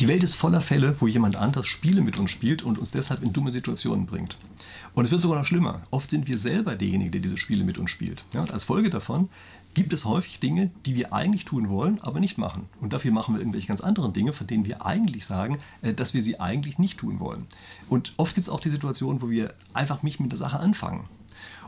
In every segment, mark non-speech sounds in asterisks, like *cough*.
Die Welt ist voller Fälle, wo jemand anders Spiele mit uns spielt und uns deshalb in dumme Situationen bringt. Und es wird sogar noch schlimmer. Oft sind wir selber derjenige, der diese Spiele mit uns spielt. Ja, und als Folge davon gibt es häufig Dinge, die wir eigentlich tun wollen, aber nicht machen. Und dafür machen wir irgendwelche ganz anderen Dinge, von denen wir eigentlich sagen, äh, dass wir sie eigentlich nicht tun wollen. Und oft gibt es auch die Situation, wo wir einfach nicht mit der Sache anfangen.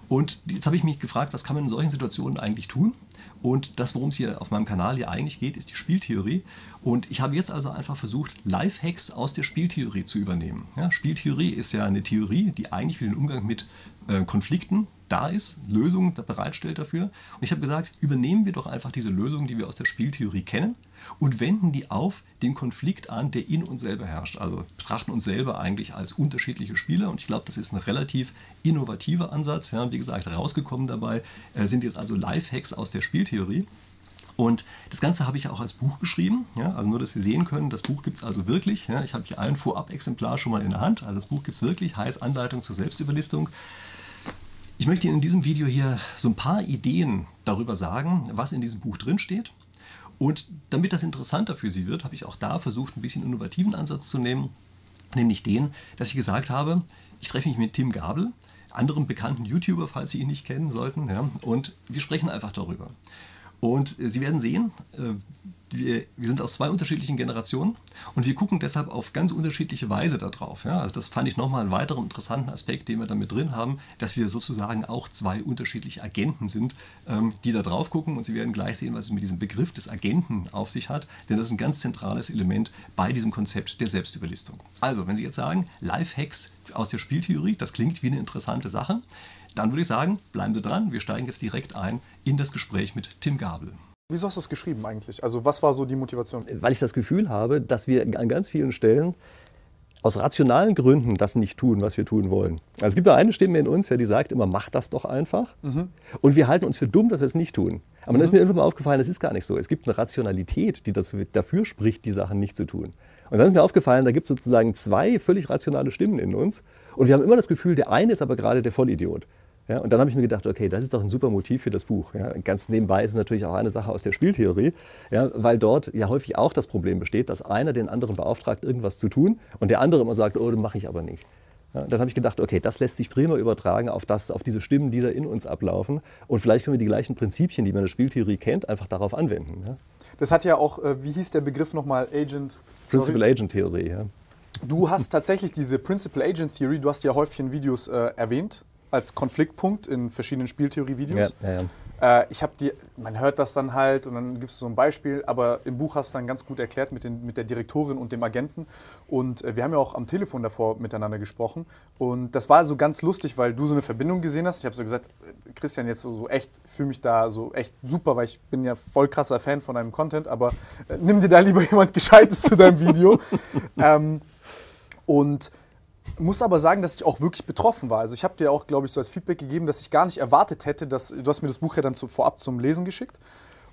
Und jetzt habe ich mich gefragt, was kann man in solchen Situationen eigentlich tun? Und das, worum es hier auf meinem Kanal hier eigentlich geht, ist die Spieltheorie. Und ich habe jetzt also einfach versucht, Lifehacks aus der Spieltheorie zu übernehmen. Ja, Spieltheorie ist ja eine Theorie, die eigentlich für den Umgang mit äh, Konflikten da ist, Lösungen bereitstellt dafür. Und ich habe gesagt, übernehmen wir doch einfach diese Lösungen, die wir aus der Spieltheorie kennen und wenden die auf den Konflikt an, der in uns selber herrscht. Also betrachten uns selber eigentlich als unterschiedliche Spieler und ich glaube, das ist ein relativ innovativer Ansatz. Ja, wie gesagt, rausgekommen dabei äh, sind jetzt also Lifehacks aus der Spieltheorie. Und das Ganze habe ich auch als Buch geschrieben. Ja, also nur, dass Sie sehen können, das Buch gibt es also wirklich. Ja, ich habe hier ein Vorab-Exemplar schon mal in der Hand. Also das Buch gibt es wirklich, heißt Anleitung zur Selbstüberlistung. Ich möchte Ihnen in diesem Video hier so ein paar Ideen darüber sagen, was in diesem Buch drinsteht. Und damit das interessanter für Sie wird, habe ich auch da versucht, ein bisschen innovativen Ansatz zu nehmen, nämlich den, dass ich gesagt habe, ich treffe mich mit Tim Gabel, anderem bekannten YouTuber, falls Sie ihn nicht kennen sollten, ja, und wir sprechen einfach darüber. Und Sie werden sehen, äh, wir, wir, sind aus zwei unterschiedlichen Generationen und wir gucken deshalb auf ganz unterschiedliche Weise darauf. Ja? Also das fand ich nochmal einen weiteren interessanten Aspekt, den wir damit drin haben, dass wir sozusagen auch zwei unterschiedliche Agenten sind, ähm, die da drauf gucken und Sie werden gleich sehen, was es mit diesem Begriff des Agenten auf sich hat, denn das ist ein ganz zentrales Element bei diesem Konzept der Selbstüberlistung. Also, wenn Sie jetzt sagen, Lifehacks aus der Spieltheorie, das klingt wie eine interessante Sache, dann würde ich sagen, bleiben Sie dran, wir steigen jetzt direkt ein in das Gespräch mit Tim Gabel. Wieso hast du das geschrieben eigentlich? Also was war so die Motivation? Weil ich das Gefühl habe, dass wir an ganz vielen Stellen aus rationalen Gründen das nicht tun, was wir tun wollen. Also es gibt ja eine Stimme in uns, ja, die sagt immer, mach das doch einfach. Mhm. Und wir halten uns für dumm, dass wir es nicht tun. Aber mhm. dann ist mir irgendwann mal aufgefallen, das ist gar nicht so. Es gibt eine Rationalität, die dazu, dafür spricht, die Sachen nicht zu tun. Und dann ist mir aufgefallen, da gibt es sozusagen zwei völlig rationale Stimmen in uns. Und wir haben immer das Gefühl, der eine ist aber gerade der Vollidiot. Ja, und dann habe ich mir gedacht, okay, das ist doch ein super Motiv für das Buch. Ja, ganz nebenbei ist es natürlich auch eine Sache aus der Spieltheorie, ja, weil dort ja häufig auch das Problem besteht, dass einer den anderen beauftragt, irgendwas zu tun und der andere immer sagt, oh, das mache ich aber nicht. Ja, dann habe ich gedacht, okay, das lässt sich prima übertragen auf, das, auf diese Stimmen, die da in uns ablaufen. Und vielleicht können wir die gleichen Prinzipien, die man in der Spieltheorie kennt, einfach darauf anwenden. Ja. Das hat ja auch, äh, wie hieß der Begriff nochmal, Agent? Principal Agent Theorie, ja. Du hast tatsächlich diese Principal Agent Theory, du hast ja häufig in Videos äh, erwähnt als Konfliktpunkt in verschiedenen Spieltheorie-Videos. Ja, ja, ja. äh, ich habe die, man hört das dann halt und dann gibt es so ein Beispiel, aber im Buch hast du dann ganz gut erklärt mit, den, mit der Direktorin und dem Agenten. Und äh, wir haben ja auch am Telefon davor miteinander gesprochen. Und das war so ganz lustig, weil du so eine Verbindung gesehen hast. Ich habe so gesagt, Christian, jetzt so, so echt, fühle mich da so echt super, weil ich bin ja voll krasser Fan von deinem Content, aber äh, nimm dir da lieber *laughs* jemand Gescheites zu deinem Video. *laughs* ähm, und muss aber sagen, dass ich auch wirklich betroffen war. Also ich habe dir auch, glaube ich, so als Feedback gegeben, dass ich gar nicht erwartet hätte, dass du hast mir das Buch ja dann zu, vorab zum Lesen geschickt.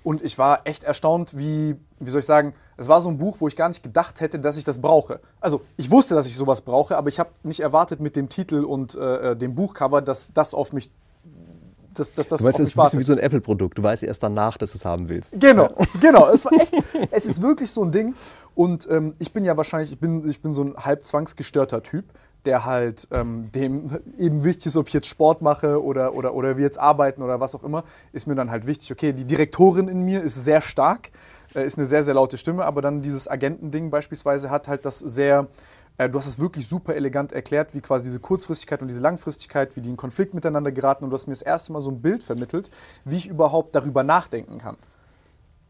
Und ich war echt erstaunt, wie, wie soll ich sagen, es war so ein Buch, wo ich gar nicht gedacht hätte, dass ich das brauche. Also ich wusste, dass ich sowas brauche, aber ich habe nicht erwartet mit dem Titel und äh, äh dem Buchcover, dass das auf mich das, das, das du weißt, es ist ein bisschen wie so ein Apple-Produkt. Du weißt erst danach, dass du es haben willst. Genau, *laughs* genau. Es war echt, es ist wirklich so ein Ding. Und ähm, ich bin ja wahrscheinlich, ich bin, ich bin so ein halb zwangsgestörter Typ der halt ähm, dem eben wichtig ist, ob ich jetzt Sport mache oder, oder, oder wir jetzt arbeiten oder was auch immer, ist mir dann halt wichtig, okay, die Direktorin in mir ist sehr stark, äh, ist eine sehr, sehr laute Stimme, aber dann dieses Agentending beispielsweise hat halt das sehr, äh, du hast es wirklich super elegant erklärt, wie quasi diese Kurzfristigkeit und diese Langfristigkeit, wie die in Konflikt miteinander geraten und du hast mir das erste Mal so ein Bild vermittelt, wie ich überhaupt darüber nachdenken kann.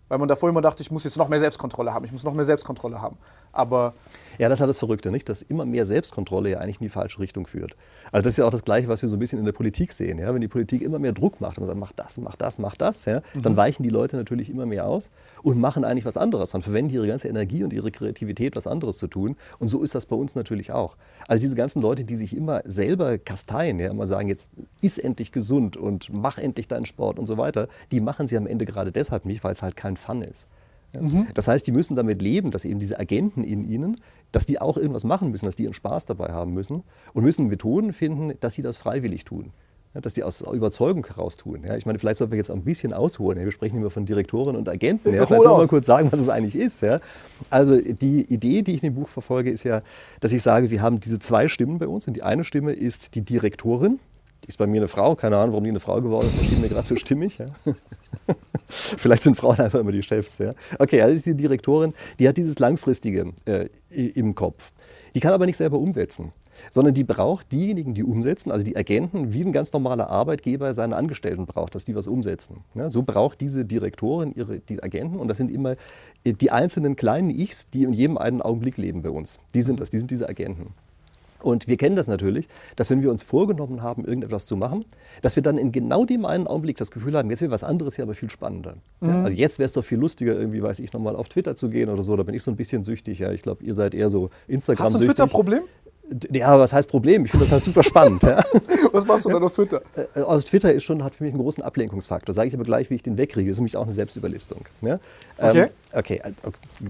Weil man davor immer dachte, ich muss jetzt noch mehr Selbstkontrolle haben, ich muss noch mehr Selbstkontrolle haben. Aber ja, das ist halt das Verrückte, nicht? Dass immer mehr Selbstkontrolle ja eigentlich in die falsche Richtung führt. Also das ist ja auch das Gleiche, was wir so ein bisschen in der Politik sehen. Ja? Wenn die Politik immer mehr Druck macht und sagt, mach das, mach das, mach das, ja? Mhm. dann weichen die Leute natürlich immer mehr aus und machen eigentlich was anderes. Dann verwenden ihre ganze Energie und ihre Kreativität, was anderes zu tun. Und so ist das bei uns natürlich auch. Also diese ganzen Leute, die sich immer selber kasteien, ja, immer sagen, jetzt iss endlich gesund und mach endlich deinen Sport und so weiter, die machen sie am Ende gerade deshalb nicht, weil es halt kein Fun ist. Ja. Mhm. Das heißt, die müssen damit leben, dass eben diese Agenten in ihnen, dass die auch irgendwas machen müssen, dass die ihren Spaß dabei haben müssen und müssen Methoden finden, dass sie das freiwillig tun. dass die aus Überzeugung heraus tun. Ja, ich meine, vielleicht sollten wir jetzt auch ein bisschen ausholen. Ja, wir sprechen immer von Direktoren und Agenten. Ja, vielleicht sollten wir kurz sagen, was es eigentlich ist. Ja. Also die Idee, die ich in dem Buch verfolge, ist ja, dass ich sage, wir haben diese zwei Stimmen bei uns und die eine Stimme ist die Direktorin. Die ist bei mir eine Frau, keine Ahnung, warum die eine Frau geworden ist, erschien mir gerade so stimmig. *laughs* *laughs* Vielleicht sind Frauen einfach immer die Chefs. Ja. Okay, also ist die Direktorin, die hat dieses Langfristige äh, im Kopf. Die kann aber nicht selber umsetzen sondern die braucht diejenigen, die umsetzen, also die Agenten, wie ein ganz normaler Arbeitgeber seine Angestellten braucht, dass die was umsetzen. Ja, so braucht diese Direktorin ihre die Agenten und das sind immer äh, die einzelnen kleinen Ichs, die in jedem einen Augenblick leben bei uns. Die sind das, die sind diese Agenten. Und wir kennen das natürlich, dass wenn wir uns vorgenommen haben, irgendetwas zu machen, dass wir dann in genau dem einen Augenblick das Gefühl haben, jetzt wäre was anderes hier aber viel spannender. Mhm. Ja, also jetzt wäre es doch viel lustiger, irgendwie, weiß ich, nochmal auf Twitter zu gehen oder so. Da bin ich so ein bisschen süchtig. Ja. Ich glaube, ihr seid eher so Instagram-süchtig. Hast du ein Twitter-Problem? Ja, was heißt Problem? Ich finde das halt super spannend. ja. *laughs* Was machst du dann auf Twitter? Äh, auf Twitter ist schon, hat für mich einen großen Ablenkungsfaktor. Sage ich aber gleich, wie ich den wegkriege. Das ist nämlich auch eine Selbstüberlistung. Ja? Okay. Ähm, okay.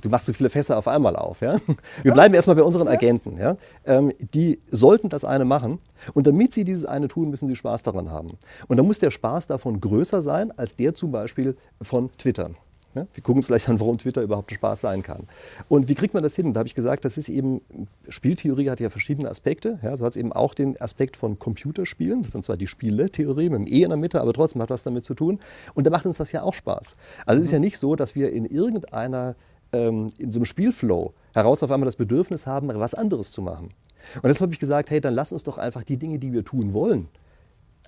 Du machst so viele Fässer auf einmal auf. Ja? Wir bleiben erstmal bei unseren Agenten. Ja? Ähm, die sollten das eine machen. Und damit sie dieses eine tun, müssen sie Spaß daran haben. Und dann muss der Spaß davon größer sein, als der zum Beispiel von Twitter. Ne? Wir gucken uns vielleicht an, warum Twitter überhaupt Spaß sein kann. Und wie kriegt man das hin? Und da habe ich gesagt, das ist eben, Spieltheorie hat ja verschiedene Aspekte. Ja, so hat es eben auch den Aspekt von Computerspielen. Das sind zwar die Spieletheorie mit dem E in der Mitte, aber trotzdem hat was damit zu tun. Und da macht uns das ja auch Spaß. Also es ist ja nicht so, dass wir in irgendeiner, ähm, in so einem Spielflow heraus auf einmal das Bedürfnis haben, was anderes zu machen. Und deshalb habe ich gesagt, hey, dann lass uns doch einfach die Dinge, die wir tun wollen,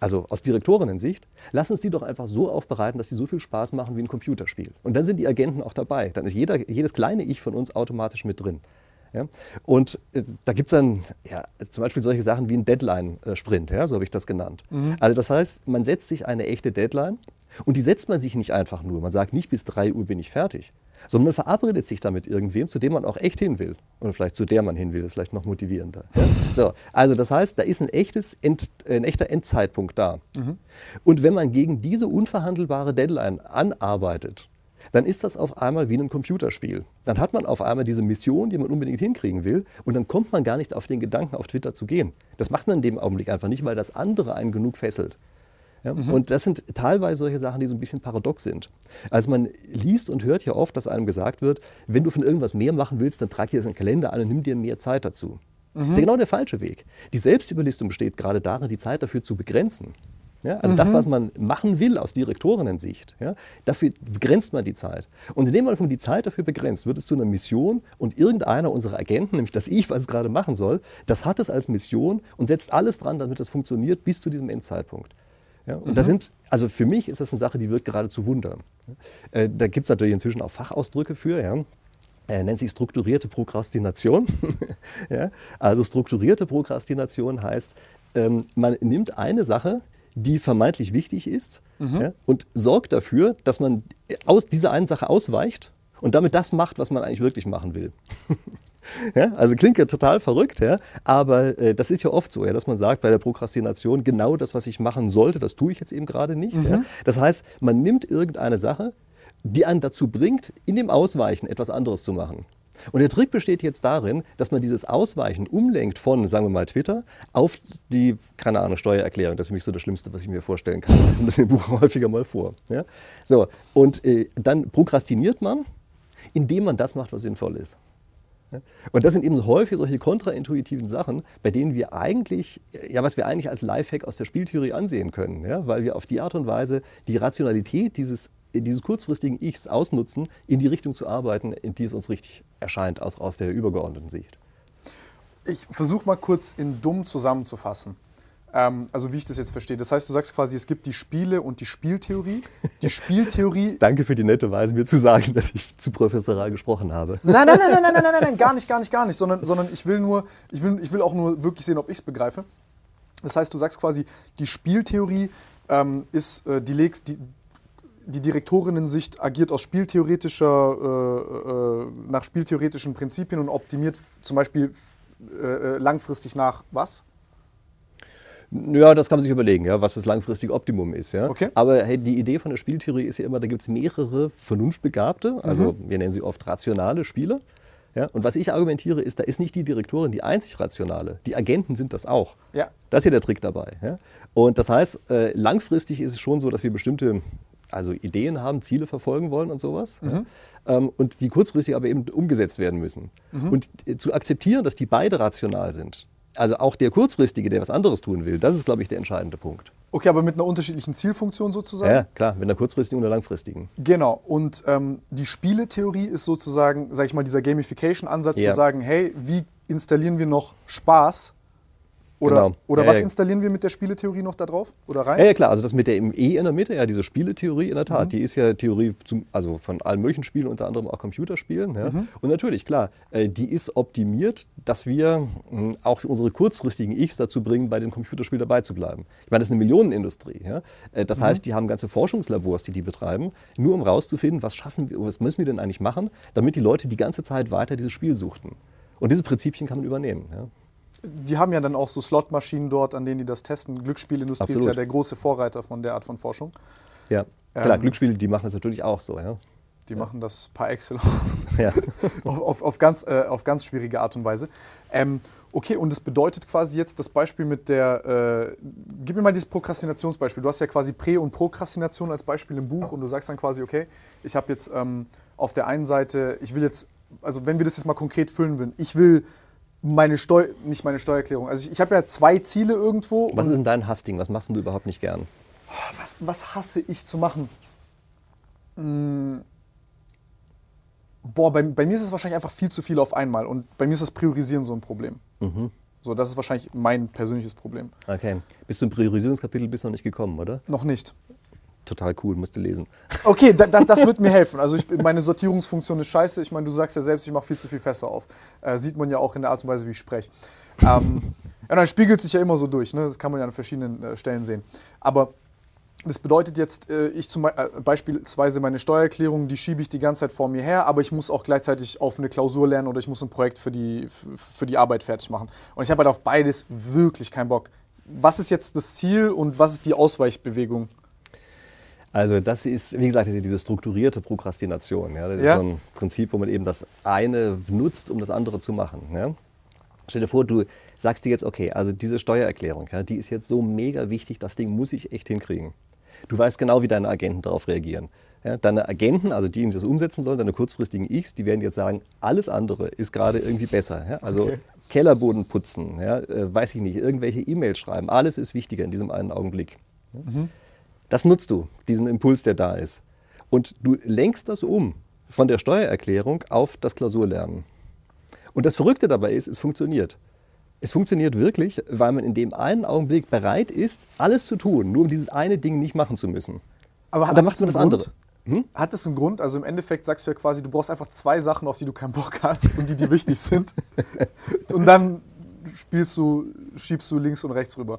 also aus Direktorinnen-Sicht, lass uns die doch einfach so aufbereiten, dass sie so viel Spaß machen wie ein Computerspiel. Und dann sind die Agenten auch dabei. Dann ist jeder, jedes kleine Ich von uns automatisch mit drin. Ja? Und äh, da gibt es dann ja, zum Beispiel solche Sachen wie ein Deadline-Sprint, ja? so habe ich das genannt. Mhm. Also das heißt, man setzt sich eine echte Deadline und die setzt man sich nicht einfach nur. Man sagt nicht, bis 3 Uhr bin ich fertig, sondern man verabredet sich damit irgendwem, zu dem man auch echt hin will. Oder vielleicht zu der man hin will, das ist vielleicht noch motivierender. Ja? So, also das heißt, da ist ein, echtes End, ein echter Endzeitpunkt da. Mhm. Und wenn man gegen diese unverhandelbare Deadline anarbeitet, dann ist das auf einmal wie ein Computerspiel. Dann hat man auf einmal diese Mission, die man unbedingt hinkriegen will, und dann kommt man gar nicht auf den Gedanken, auf Twitter zu gehen. Das macht man in dem Augenblick einfach nicht, weil das andere einen genug fesselt. Ja? Mhm. Und das sind teilweise solche Sachen, die so ein bisschen paradox sind. Also man liest und hört ja oft, dass einem gesagt wird, wenn du von irgendwas mehr machen willst, dann trag dir das in den Kalender an und nimm dir mehr Zeit dazu. Mhm. Das ist ja genau der falsche Weg. Die Selbstüberlistung besteht gerade darin, die Zeit dafür zu begrenzen. Ja, also mhm. das, was man machen will aus Direktorinnen-Sicht, ja, dafür begrenzt man die Zeit. Und indem man die Zeit dafür begrenzt, wird es zu einer Mission und irgendeiner unserer Agenten, nämlich das Ich, was es gerade machen soll, das hat es als Mission und setzt alles dran, damit es funktioniert bis zu diesem Endzeitpunkt. Ja, und mhm. da sind, also für mich ist das eine Sache, die wird geradezu Wunder. Äh, da gibt es natürlich inzwischen auch Fachausdrücke für. Ja. Er nennt sich strukturierte Prokrastination. *laughs* ja, also strukturierte Prokrastination heißt, ähm, man nimmt eine Sache, die vermeintlich wichtig ist mhm. ja, und sorgt dafür, dass man aus dieser einen Sache ausweicht und damit das macht, was man eigentlich wirklich machen will. *laughs* Ja, also klingt ja total verrückt, ja, aber äh, das ist ja oft so, ja, dass man sagt bei der Prokrastination, genau das, was ich machen sollte, das tue ich jetzt eben gerade nicht. Mhm. Ja. Das heißt, man nimmt irgendeine Sache, die einen dazu bringt, in dem Ausweichen etwas anderes zu machen. Und der Trick besteht jetzt darin, dass man dieses Ausweichen umlenkt von, sagen wir mal, Twitter auf die, keine Ahnung, Steuererklärung. Das ist für mich so das Schlimmste, was ich mir vorstellen kann. Und *laughs* das im Buch *laughs* häufiger mal vor. Ja? So, und äh, dann prokrastiniert man, indem man das macht, was sinnvoll ist. Und das sind eben häufig solche kontraintuitiven Sachen, bei denen wir eigentlich, ja, was wir eigentlich als Lifehack aus der Spieltheorie ansehen können, ja, weil wir auf die Art und Weise die Rationalität dieses, dieses kurzfristigen Ichs ausnutzen, in die Richtung zu arbeiten, in die es uns richtig erscheint, aus, aus der übergeordneten Sicht. Ich versuche mal kurz in dumm zusammenzufassen. Ähm, also wie ich das jetzt verstehe. Das heißt, du sagst quasi, es gibt die Spiele und die Spieltheorie. Die Spieltheorie. *laughs* Danke für die nette Weise, mir zu sagen, dass ich zu professoral gesprochen habe. Nein, nein, nein, nein, nein, nein, nein, nein, gar nicht, gar nicht, gar nicht. Sondern, sondern ich will nur, ich will, ich will auch nur wirklich sehen, ob ich es begreife. Das heißt, du sagst quasi, die Spieltheorie ähm, ist, äh, die legst, die, die Direktorinnen-Sicht agiert aus spieltheoretischer, äh, äh, nach spieltheoretischen Prinzipien und optimiert zum Beispiel äh, äh, langfristig nach was? Ja, das kann man sich überlegen, ja, was das langfristige Optimum ist. Ja. Okay. Aber hey, die Idee von der Spieltheorie ist ja immer, da gibt es mehrere Vernunftbegabte, also mhm. wir nennen sie oft rationale Spieler. Ja? Und was ich argumentiere, ist, da ist nicht die Direktorin die einzig rationale. Die Agenten sind das auch. Ja. Das ist hier der Trick dabei. Ja? Und das heißt, äh, langfristig ist es schon so, dass wir bestimmte also Ideen haben, Ziele verfolgen wollen und sowas. Mhm. Ja? Ähm, und die kurzfristig aber eben umgesetzt werden müssen. Mhm. Und äh, zu akzeptieren, dass die beide rational sind, also auch der Kurzfristige, der was anderes tun will, das ist, glaube ich, der entscheidende Punkt. Okay, aber mit einer unterschiedlichen Zielfunktion sozusagen? Ja, klar, mit einer kurzfristigen und einer langfristigen. Genau. Und ähm, die Spieletheorie ist sozusagen, sag ich mal, dieser Gamification-Ansatz ja. zu sagen, hey, wie installieren wir noch Spaß oder, genau. oder ja, was ja. installieren wir mit der Spieletheorie noch da drauf? Oder rein? Ja, ja, klar, also das mit der E in der Mitte, ja, diese Spieletheorie in der Tat, mhm. die ist ja Theorie zum, also von allen möglichen Spielen, unter anderem auch Computerspielen. Mhm. Und natürlich, klar, äh, die ist optimiert, dass wir hm, auch unsere kurzfristigen Ichs dazu bringen, bei dem Computerspiel dabei zu bleiben. Ich meine, das ist eine Millionenindustrie. Äh, das mhm. heißt, die haben ganze Forschungslabors, die die betreiben, nur um rauszufinden, was schaffen wir, was müssen wir denn eigentlich machen, damit die Leute die ganze Zeit weiter dieses Spiel suchten. Und diese Prinzipien kann man übernehmen. Die haben ja dann auch so Slotmaschinen dort, an denen die das testen. Glücksspielindustrie Absolut. ist ja der große Vorreiter von der Art von Forschung. Ja, klar, ähm, Glücksspiele, die machen das natürlich auch so, ja. Die ja. machen das par excellence. *laughs* Ja. *laughs* auf, auf, auf, ganz, äh, auf ganz schwierige Art und Weise. Ähm, okay, und das bedeutet quasi jetzt das Beispiel mit der, äh, gib mir mal dieses Prokrastinationsbeispiel. Du hast ja quasi Prä- und Prokrastination als Beispiel im Buch und du sagst dann quasi, okay, ich habe jetzt ähm, auf der einen Seite, ich will jetzt, also wenn wir das jetzt mal konkret füllen würden, ich will meine Steuer, nicht meine Steuererklärung. Also ich, ich habe ja zwei Ziele irgendwo. Was ist denn dein Hassding? Was machst du überhaupt nicht gern? Was, was hasse ich zu machen? Hm. Boah, bei, bei, mir ist es wahrscheinlich einfach viel zu viel auf einmal. Und bei mir ist das Priorisieren so ein Problem. Mhm. So, das ist wahrscheinlich mein persönliches Problem. Okay. Bis zum Priorisierungskapitel bist du noch nicht gekommen, oder? Noch nicht total cool, musst du lesen. Okay, da, da, das wird mir helfen. Also ich, meine Sortierungsfunktion ist scheiße. Ich meine, du sagst ja selbst, ich mache viel zu viel Fässer auf. Äh, sieht man ja auch in der Art und Weise, wie ich spreche. Ähm, ja, dann spiegelt sich ja immer so durch. Ne? Das kann man ja an verschiedenen äh, Stellen sehen. Aber das bedeutet jetzt, äh, ich zum äh, beispielsweise meine Steuererklärung, die schiebe ich die ganze Zeit vor mir her, aber ich muss auch gleichzeitig auf eine Klausur lernen oder ich muss ein Projekt für die, für die Arbeit fertig machen. Und ich habe halt auf beides wirklich keinen Bock. Was ist jetzt das Ziel und was ist die Ausweichbewegung? Also das ist, wie gesagt, diese strukturierte Prokrastination. Ja? Das ja. ist so ein Prinzip, wo man eben das eine nutzt, um das andere zu machen. Ja? Stell dir vor, du sagst dir jetzt, okay, also diese Steuererklärung, ja, die ist jetzt so mega wichtig, das Ding muss ich echt hinkriegen. Du weißt genau, wie deine Agenten darauf reagieren. Ja, deine Agenten, also die, die das umsetzen sollen, deine kurzfristigen X, die werden jetzt sagen, alles andere ist gerade irgendwie besser. Ja? Also okay. Kellerboden putzen, ja, äh, weiß ich nicht, irgendwelche E-Mails schreiben, alles ist wichtiger in diesem einen Augenblick. Mhm. Das nutzt du, diesen Impuls, der da ist. Und du lenkst das um von der Steuererklärung auf das Klausurlernen. Und das Verrückte dabei ist, es funktioniert. Es funktioniert wirklich, weil man in dem einen Augenblick bereit ist, alles zu tun, nur um dieses eine Ding nicht machen zu müssen. Aber dann macht man das andere. Hm? Hat das einen Grund? Also im Endeffekt sagst du ja quasi, du brauchst einfach zwei Sachen, auf die du keinen Bock hast und die, die wichtig sind. *laughs* und dann spielst du, schiebst du links und rechts rüber.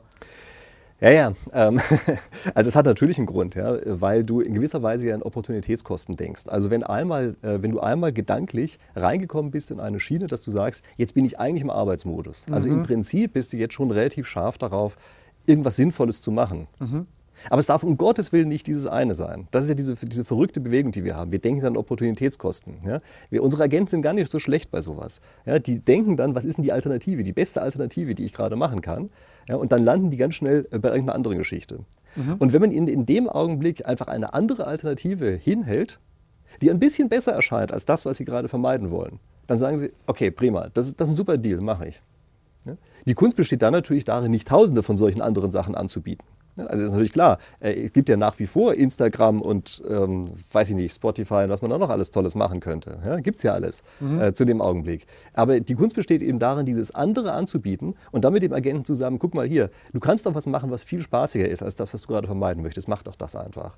Ja, ja. Ähm, *laughs* also es hat natürlich einen Grund, ja, weil du in gewisser Weise ja an Opportunitätskosten denkst. Also wenn, einmal, äh, wenn du einmal gedanklich reingekommen bist in eine Schiene, dass du sagst, jetzt bin ich eigentlich im Arbeitsmodus. Also mhm. im Prinzip bist du jetzt schon relativ scharf darauf, irgendwas Sinnvolles zu machen. Mhm. Aber es darf um Gottes Willen nicht dieses eine sein. Das ist ja diese, diese verrückte Bewegung, die wir haben. Wir denken an Opportunitätskosten. Ja? Wir, unsere Agenten sind gar nicht so schlecht bei sowas. Ja? Die denken dann, was ist denn die Alternative, die beste Alternative, die ich gerade machen kann. Ja? Und dann landen die ganz schnell bei irgendeiner anderen Geschichte. Mhm. Und wenn man ihnen in dem Augenblick einfach eine andere Alternative hinhält, die ein bisschen besser erscheint als das, was sie gerade vermeiden wollen, dann sagen sie, okay, prima, das, das ist ein super Deal, mache ich. Die Kunst besteht dann natürlich darin, nicht tausende von solchen anderen Sachen anzubieten. Also ist natürlich klar, äh, es gibt ja nach wie vor Instagram und ähm, weiß ich nicht, Spotify und was man auch noch alles Tolles machen könnte. Ja, gibt es ja alles mhm. äh, zu dem Augenblick. Aber die Kunst besteht eben darin, dieses andere anzubieten und dann mit dem Agenten zusammen, guck mal hier, du kannst doch was machen, was viel spaßiger ist als das, was du gerade vermeiden möchtest. Mach doch das einfach.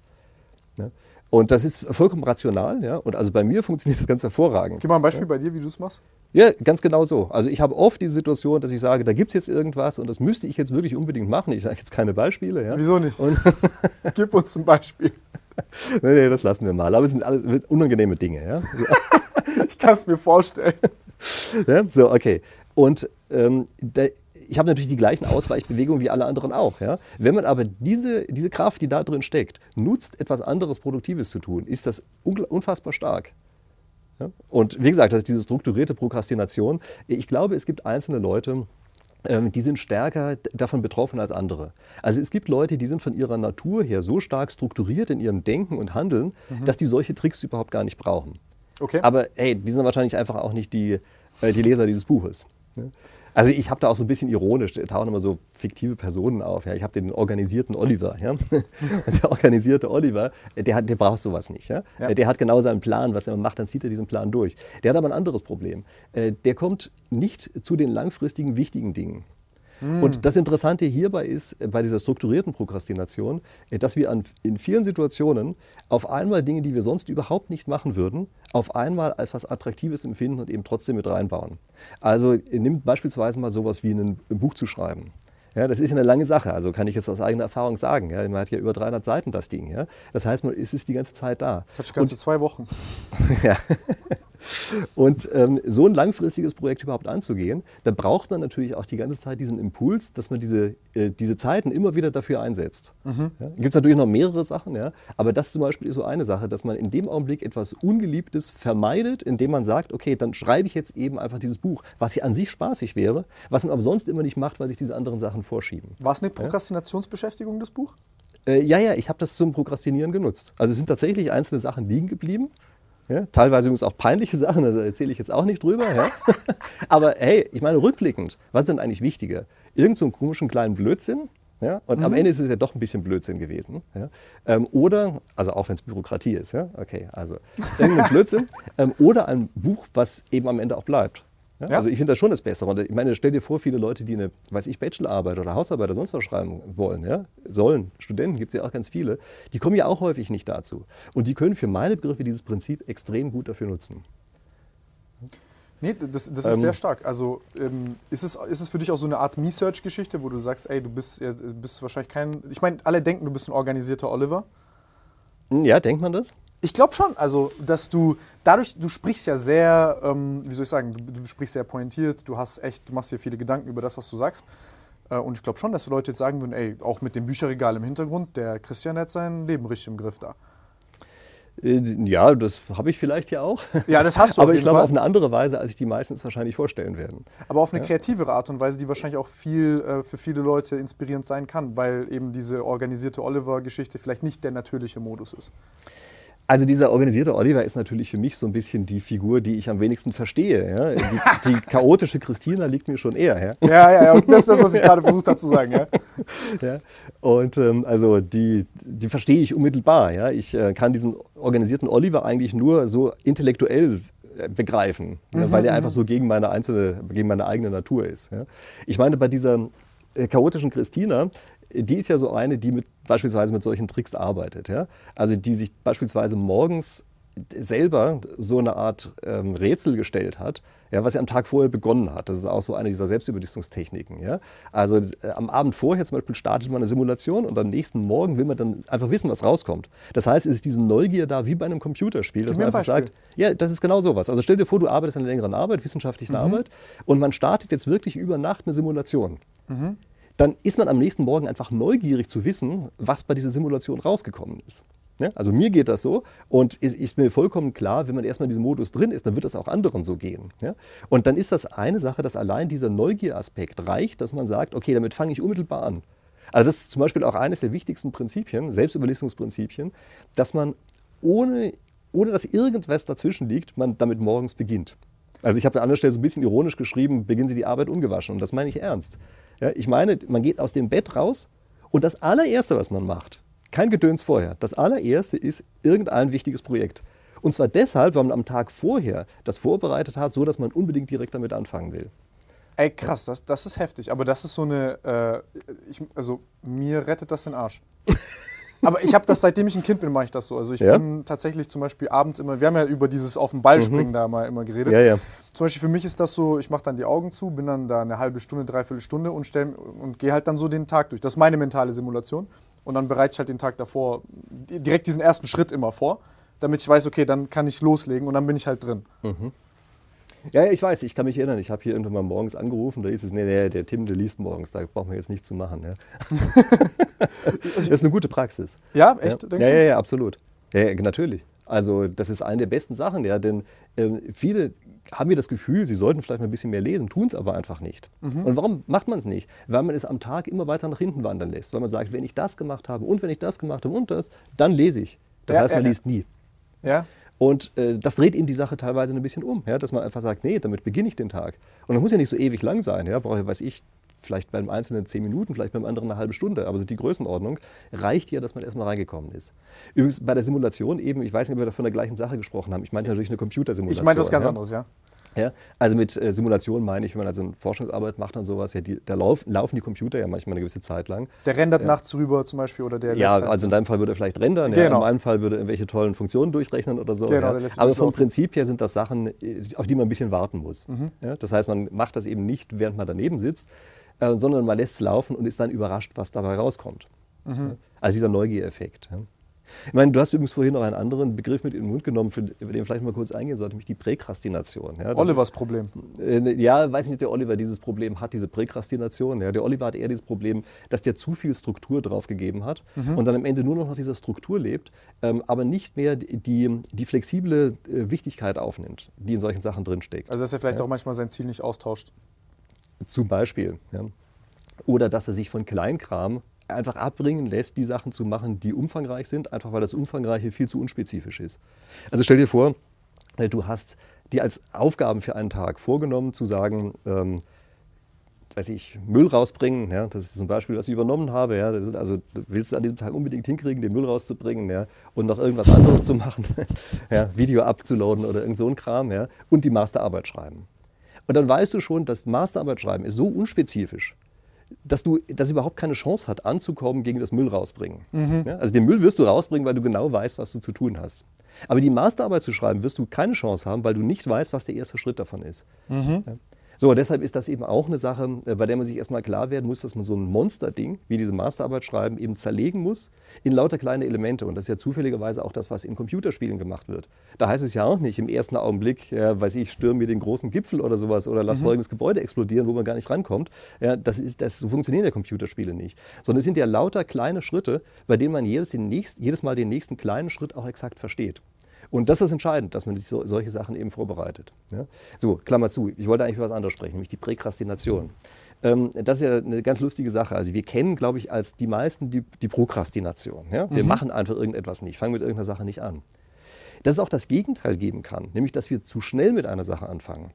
Ja? Und das ist vollkommen rational. Ja? Und also bei mir funktioniert das ganz hervorragend. Gib mal ein Beispiel ja? bei dir, wie du es machst. Ja, ganz genau so. Also ich habe oft die Situation, dass ich sage, da gibt es jetzt irgendwas und das müsste ich jetzt wirklich unbedingt machen. Ich sage jetzt keine Beispiele. Ja? Wieso nicht? *laughs* Gib uns ein Beispiel. *laughs* nee, nee, das lassen wir mal. Aber es sind alles unangenehme Dinge. Ja? *laughs* ich kann es mir vorstellen. Ja? So, okay. Und ähm, da, ich habe natürlich die gleichen Ausweichbewegungen wie alle anderen auch. Ja? Wenn man aber diese, diese Kraft, die da drin steckt, nutzt, etwas anderes Produktives zu tun, ist das unfassbar stark. Ja? Und wie gesagt, das ist diese strukturierte Prokrastination. Ich glaube, es gibt einzelne Leute, ähm, die sind stärker davon betroffen als andere. Also es gibt Leute, die sind von ihrer Natur her so stark strukturiert in ihrem Denken und Handeln, mhm. dass die solche Tricks überhaupt gar nicht brauchen. Okay. Aber hey, die sind wahrscheinlich einfach auch nicht die, äh, die Leser dieses Buches. Ne? Also ich habe da auch so ein bisschen ironisch, da tauchen immer so fiktive Personen auf. Ja. Ich habe den organisierten Oliver. Ja. *laughs* der organisierte Oliver, der, hat, der braucht sowas nicht. Ja. ja. Der hat genau seinen Plan, was er macht, dann zieht er diesen Plan durch. Der hat aber ein anderes Problem. Äh, der kommt nicht zu den langfristigen wichtigen Dingen. Hm. Und das Interessante hierbei ist, äh, bei dieser strukturierten Prokrastination, äh, dass wir an, in vielen Situationen auf einmal Dinge, die wir sonst überhaupt nicht machen würden, auf einmal als was Attraktives empfinden und eben trotzdem mit reinbauen. Also äh, nimmt beispielsweise mal sowas wie ein Buch zu schreiben. Ja, das ist eine lange Sache, also kann ich jetzt aus eigener Erfahrung sagen. Ja, man hat ja über 300 Seiten das Ding. Ja. Das heißt, man ist es die ganze Zeit da. Das ganze zwei Wochen. *laughs* ja. Und ähm, so ein langfristiges Projekt überhaupt anzugehen, da braucht man natürlich auch die ganze Zeit diesen Impuls, dass man diese, äh, diese Zeiten immer wieder dafür einsetzt. Mhm. Ja, Gibt es natürlich noch mehrere Sachen, ja? aber das zum Beispiel ist so eine Sache, dass man in dem Augenblick etwas Ungeliebtes vermeidet, indem man sagt, okay, dann schreibe ich jetzt eben einfach dieses Buch, was ja an sich spaßig wäre, was man aber sonst immer nicht macht, weil sich diese anderen Sachen vorschieben. War es eine Prokrastinationsbeschäftigung, das Buch? Äh, ja, ja, ich habe das zum Prokrastinieren genutzt. Also es sind tatsächlich einzelne Sachen liegen geblieben. Ja, teilweise übrigens auch peinliche Sachen, da erzähle ich jetzt auch nicht drüber. Ja. *laughs* Aber hey, ich meine, rückblickend, was ist denn eigentlich wichtiger? Irgend so einen komischen kleinen Blödsinn? Ja? Und mhm. am Ende ist es ja doch ein bisschen Blödsinn gewesen. Ähm, oder, also auch wenn es Bürokratie ist, ja? okay, also irgendein *laughs* Blödsinn. Ähm, oder ein Buch, was eben am Ende auch bleibt. Ja? Ja. Also ich finde das schon das Bessere. Und ich meine, stell dir vor, viele Leute, die eine, weiß ich, Bachelorarbeit oder Hausarbeit oder sonst was schreiben wollen, ja? sollen, Studenten gibt es ja auch ganz viele, die kommen ja auch häufig nicht dazu. Und die können für meine Begriffe dieses Prinzip extrem gut dafür nutzen. Nee, das, das ist ähm, sehr stark. Also ähm, ist, es, ist es für dich auch so eine Art Me-Search-Geschichte, wo du sagst, ey, du bist, ja, bist wahrscheinlich kein. Ich meine, alle denken, du bist ein organisierter Oliver. Ja, denkt man das? Ich glaube schon, also dass du dadurch, du sprichst ja sehr, ähm, wie soll ich sagen, du, du, sprichst sehr pointiert, du hast echt, du machst dir viele Gedanken über das, was du sagst. Äh, und ich glaube schon, dass Leute jetzt sagen würden, ey, auch mit dem Bücherregal im Hintergrund, der Christian hat sein Leben richtig im Griff da. Äh, ja, das habe ich vielleicht ja auch. Ja, das hast du. *laughs* Aber ich glaube auf eine andere Weise, als ich die meistens wahrscheinlich vorstellen werden. Aber auf eine ja? kreativere Art und Weise, die wahrscheinlich auch viel äh, für viele Leute inspirierend sein kann, weil eben diese organisierte Oliver-Geschichte vielleicht nicht der natürliche Modus ist. Also dieser organisierte Oliver ist natürlich für mich so ein bisschen die Figur, die ich am wenigsten verstehe. Ja? Die, die, *laughs* chaotische Christina liegt mir schon eher. Ja, ja, ja. ja. das ist das, was ich gerade versucht habe zu sagen. Ja? *laughs* ja. Und ähm, also die, die verstehe ich unmittelbar. Ja? Ich äh, kann diesen organisierten Oliver eigentlich nur so intellektuell äh, begreifen, mhm. ja, weil er einfach so gegen meine einzelne, gegen meine eigene Natur ist. Ja? Ich meine, bei dieser äh, chaotischen Christina die ist ja so eine, die mit, beispielsweise mit solchen Tricks arbeitet. Ja? Also die sich beispielsweise morgens selber so eine Art ähm, Rätsel gestellt hat, ja, was sie am Tag vorher begonnen hat. Das ist auch so eine dieser Selbstüberlistungstechniken. Ja? Also äh, am Abend vorher zum Beispiel startet man eine Simulation und am nächsten Morgen will man dann einfach wissen, was rauskommt. Das heißt, es ist diese Neugier da wie bei einem Computerspiel, dass man einfach Beispiel. sagt, ja, das ist genau sowas. Also stell dir vor, du arbeitest an einer längeren Arbeit, wissenschaftlichen mhm. Arbeit und man startet jetzt wirklich über Nacht eine Simulation. Mhm dann ist man am nächsten Morgen einfach neugierig zu wissen, was bei dieser Simulation rausgekommen ist. Ja, also mir geht das so und ist, ist, mir vollkommen klar, wenn man erstmal in diesem Modus drin ist, dann wird das auch anderen so gehen. Ja? Und dann ist das eine Sache, dass allein dieser Neugieraspekt reicht, dass man sagt, okay, damit fange ich unmittelbar an. Also das ist zum Beispiel auch eines der wichtigsten Prinzipien, Selbstüberlistungsprinzipien, dass man ohne, ohne dass irgendwas dazwischen liegt, man damit morgens beginnt. Also ich habe an anderer Stelle so ein bisschen ironisch geschrieben, beginnen Sie die Arbeit ungewaschen. Und das meine ich ernst. Ja, ich meine, man geht aus dem Bett raus und das allererste, was man macht, kein Gedöns vorher, das allererste ist irgendein wichtiges Projekt. Und zwar deshalb, weil man am Tag vorher das vorbereitet hat, so dass man unbedingt direkt damit anfangen will. Ey, krass, das, das ist heftig. Aber das ist so eine, äh, ich, also mir rettet das den Arsch. *laughs* Aber ich habe das, seitdem ich ein Kind bin, mache ich das so. Also ich ja? bin tatsächlich zum Beispiel abends immer, wir haben ja über dieses auf den Ball mhm. springen mhm. da mal immer geredet. Ja, ja. Zum Beispiel für mich ist das so, ich mache dann die Augen zu, bin dann da eine halbe Stunde, dreiviertel Stunde und, und gehe halt dann so den Tag durch. Das ist meine mentale Simulation. Und dann bereite ich halt den Tag davor direkt diesen ersten Schritt immer vor, damit ich weiß, okay, dann kann ich loslegen und dann bin ich halt drin. Mhm. Ja, ich weiß, ich kann mich erinnern. Ich habe hier irgendwann mal morgens angerufen, da hieß es, nee, nee, der Tim, der liest morgens, da brauchen wir jetzt nichts zu machen. Ja. *laughs* das ist eine gute Praxis. Ja, echt? Ja, ja, ja, ja, absolut. Ja, natürlich. Also das ist eine der besten Sachen, ja, denn ähm, viele haben wir das Gefühl, sie sollten vielleicht mal ein bisschen mehr lesen, tun es aber einfach nicht. Mhm. Und warum macht man es nicht? Weil man es am Tag immer weiter nach hinten wandern lässt. Weil man sagt, wenn ich das gemacht habe und wenn ich das gemacht habe und das, dann lese ich. Das ja, heißt, man ja, liest nie. Ja. Und äh, das dreht eben die Sache teilweise ein bisschen um, ja, dass man einfach sagt, nee, damit beginne ich den Tag. Und das muss ja nicht so ewig lang sein. Ja, brauche, weiß ich, vielleicht beim Einzelnen zehn Minuten, vielleicht beim anderen eine halbe Stunde, aber so die Größenordnung reicht ja, dass man erstmal reingekommen ist. Übrigens bei der Simulation eben, ich weiß nicht, ob wir da von der gleichen Sache gesprochen haben. Ich meine natürlich eine Computersimulation. Ich meine was ganz ja? anderes, ja. Ja, also mit äh, Simulation meine ich, wenn man also eine Forschungsarbeit macht und sowas, ja, die, da lauf, laufen die Computer ja manchmal eine gewisse Zeit lang. Der rendert ja. nachts rüber zum Beispiel oder der Ja, also in deinem Fall würde er vielleicht rendern, genau. ja, in meinem Fall würde er irgendwelche tollen Funktionen durchrechnen oder so. Genau, ja. Aber vom Prinzip her sind das Sachen, äh, auf die man ein bisschen warten muss. Mhm. Ja, das heißt, man macht das eben nicht, während man daneben sitzt, äh, sondern man lässt es laufen und ist dann überrascht, was dabei rauskommt. Mhm. Also dieser Neugiereffekt. Ja. Ich meine, du hast übrigens vorhin noch einen anderen Begriff mit in den Mund genommen, für den vielleicht mal kurz eingehen sollte, nämlich die Präkrastination. Ja, Olivers ist, Problem. Äh, ja, weiß nicht, ob der Oliver dieses Problem hat, diese Präkrastination. Ja, der Oliver hat eher dieses Problem, dass der zu viel Struktur drauf gegeben hat mhm. und dann am Ende nur noch nach dieser Struktur lebt, ähm, aber nicht mehr die, die flexible äh, Wichtigkeit aufnimmt, die in solchen Sachen drinsteckt. Also dass er vielleicht ja. auch manchmal sein Ziel nicht austauscht. Zum Beispiel. Ja. Oder dass er sich von Kleinkram einfach abbringen lässt, die Sachen zu machen, die umfangreich sind, einfach weil das Umfangreiche viel zu unspezifisch ist. Also stell dir vor, äh, du hast dir als Aufgaben für einen Tag vorgenommen, zu sagen, ähm, weiß ich, Müll rausbringen, ja, das ist zum Beispiel, was ich übernommen habe, ja, ist also willst du an diesem Tag unbedingt hinkriegen, den Müll rauszubringen, ja, und noch irgendwas anderes zu machen, *laughs* ja, Video abzuladen oder irgend so ein Kram, ja, und die Masterarbeit schreiben. Und dann weißt du schon, das Masterarbeit schreiben ist so unspezifisch, dass du das überhaupt keine Chance hat, anzukommen gegen das Müll rausbringen. Mhm. Ja, also den Müll wirst du rausbringen, weil du genau weißt, was du zu tun hast. Aber die Masterarbeit zu schreiben, wirst du keine Chance haben, weil du nicht weißt, was der erste Schritt davon ist. Mhm. Ja. So, deshalb ist das eben auch eine Sache, äh, bei der man sich erstmal klar werden muss, dass man so ein Monsterding wie diese Masterarbeit schreiben eben zerlegen muss in lauter kleine Elemente. Und das ist ja zufälligerweise auch das, was in Computerspielen gemacht wird. Da heißt es ja auch nicht im ersten Augenblick, ja, weiß ich, stürme mir den großen Gipfel oder sowas oder lass mhm. folgendes Gebäude explodieren, wo man gar nicht rankommt. Ja, das ist, das, so funktionieren ja Computerspiele nicht. Sondern es sind ja lauter kleine Schritte, bei denen man jedes, nächsten, jedes Mal den nächsten kleinen Schritt auch exakt versteht. Und das ist entscheidend, dass man sich so, solche Sachen eben vorbereitet. Ja? So, Klammer zu. Ich wollte eigentlich über was anderes sprechen, nämlich die Präkrastination. Ähm, das ist ja eine ganz lustige Sache. Also wir kennen, glaube ich, als die meisten die, die Prokrastination. Ja? Wir mhm. machen einfach irgendetwas nicht, fangen mit irgendeiner Sache nicht an. Dass es auch das Gegenteil geben kann, nämlich dass wir zu schnell mit einer Sache anfangen.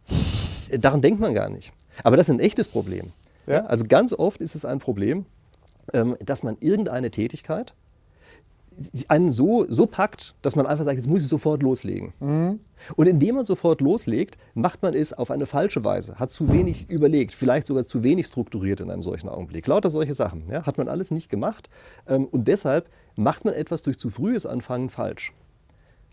Äh, daran denkt man gar nicht. Aber das ist ein echtes Problem. Ja? Also ganz oft ist es ein Problem, ähm, dass man irgendeine Tätigkeit einen so, so packt, dass man einfach sagt, jetzt muss ich sofort loslegen. Mhm. Und indem man sofort loslegt, macht man es auf eine falsche Weise, hat zu wenig überlegt, vielleicht sogar zu wenig strukturiert in einem solchen Augenblick. Lauter solche Sachen ja, hat man alles nicht gemacht ähm, und deshalb macht man etwas durch zu frühes Anfangen falsch.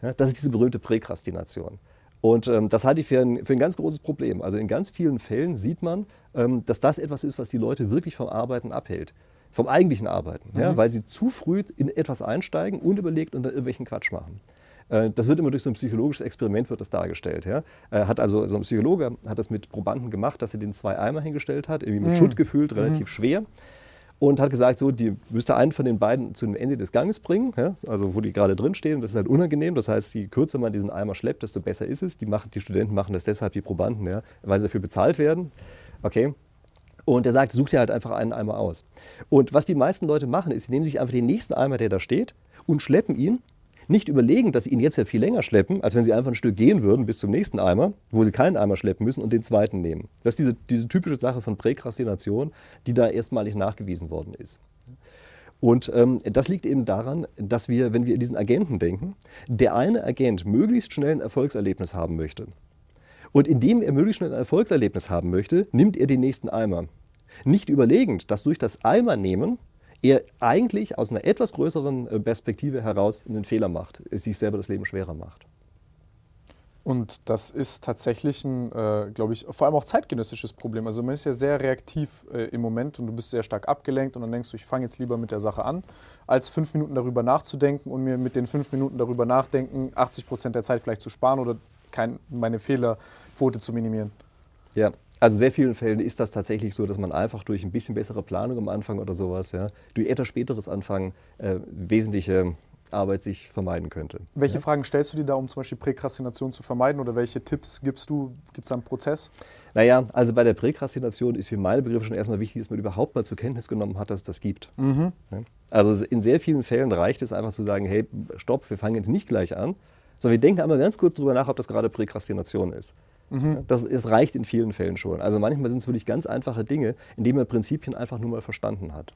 Ja, das ist diese berühmte Präkrastination. Und ähm, das halte ich für ein, für ein ganz großes Problem. Also in ganz vielen Fällen sieht man, ähm, dass das etwas ist, was die Leute wirklich vom Arbeiten abhält vom eigentlichen Arbeiten, mhm. ja, weil sie zu früh in etwas einsteigen, unüberlegt und dann irgendwelchen Quatsch machen. Äh, das wird immer durch so ein psychologisches Experiment wird das dargestellt. Ja. Hat also so ein Psychologe hat das mit Probanden gemacht, dass er den zwei Eimer hingestellt hat, irgendwie mit mhm. Schutt gefüllt, relativ mhm. schwer. Und hat gesagt, so, die müsste einen von den beiden zu dem Ende des Ganges bringen, ja, also wo die gerade drin stehen. Das ist halt unangenehm. Das heißt, je kürzer man diesen Eimer schleppt, desto besser ist es. Die, machen, die Studenten machen das deshalb, die Probanden, ja, weil sie dafür bezahlt werden. Okay, und er sagt, such dir halt einfach einen Eimer aus. Und was die meisten Leute machen, ist, sie nehmen sich einfach den nächsten Eimer, der da steht, und schleppen ihn. Nicht überlegen, dass sie ihn jetzt ja viel länger schleppen, als wenn sie einfach ein Stück gehen würden bis zum nächsten Eimer, wo sie keinen Eimer schleppen müssen und den zweiten nehmen. Das ist diese, diese typische Sache von Präkrastination, die da erstmalig nachgewiesen worden ist. Und ähm, das liegt eben daran, dass wir, wenn wir in diesen Agenten denken, der eine Agent möglichst schnell ein Erfolgserlebnis haben möchte. Und indem er möglichst schnell ein Erfolgserlebnis haben möchte, nimmt er den nächsten Eimer. Nicht überlegend, dass durch das Eimer nehmen er eigentlich aus einer etwas größeren äh, Perspektive heraus einen Fehler macht, sich selber das Leben schwerer macht. Und das ist tatsächlich ein, äh, glaube ich, vor allem auch zeitgenössisches Problem. Also man ist ja sehr reaktiv äh, im Moment und du bist sehr stark abgelenkt und dann denkst du, ich fange jetzt lieber mit der Sache an, als fünf Minuten darüber nachzudenken und mir mit den fünf Minuten darüber nachdenken, 80 Prozent der Zeit vielleicht zu sparen oder kein, meine Fehlerquote zu minimieren. Ja, also in sehr vielen Fällen ist das tatsächlich so, dass man einfach durch ein bisschen bessere Planung am Anfang oder sowas, ja, durch etwas späteres Anfangen äh, wesentliche Arbeit sich vermeiden könnte. Welche ja? Fragen stellst du dir da, um zum Beispiel Präkrastination zu vermeiden oder welche Tipps gibst du? Gibt es einen Prozess? Naja, also bei der Präkrastination ist für meine Begriffe schon erstmal wichtig, dass man überhaupt mal zur Kenntnis genommen hat, dass es das gibt. Mhm. Also in sehr vielen Fällen reicht es einfach zu sagen, hey, stopp, wir fangen jetzt nicht gleich an, sondern wir denken einmal ganz kurz darüber nach, ob das gerade Präkrastination ist. Mhm. Das, das reicht in vielen Fällen schon. Also manchmal sind es wirklich ganz einfache Dinge, indem man Prinzipien einfach nur mal verstanden hat.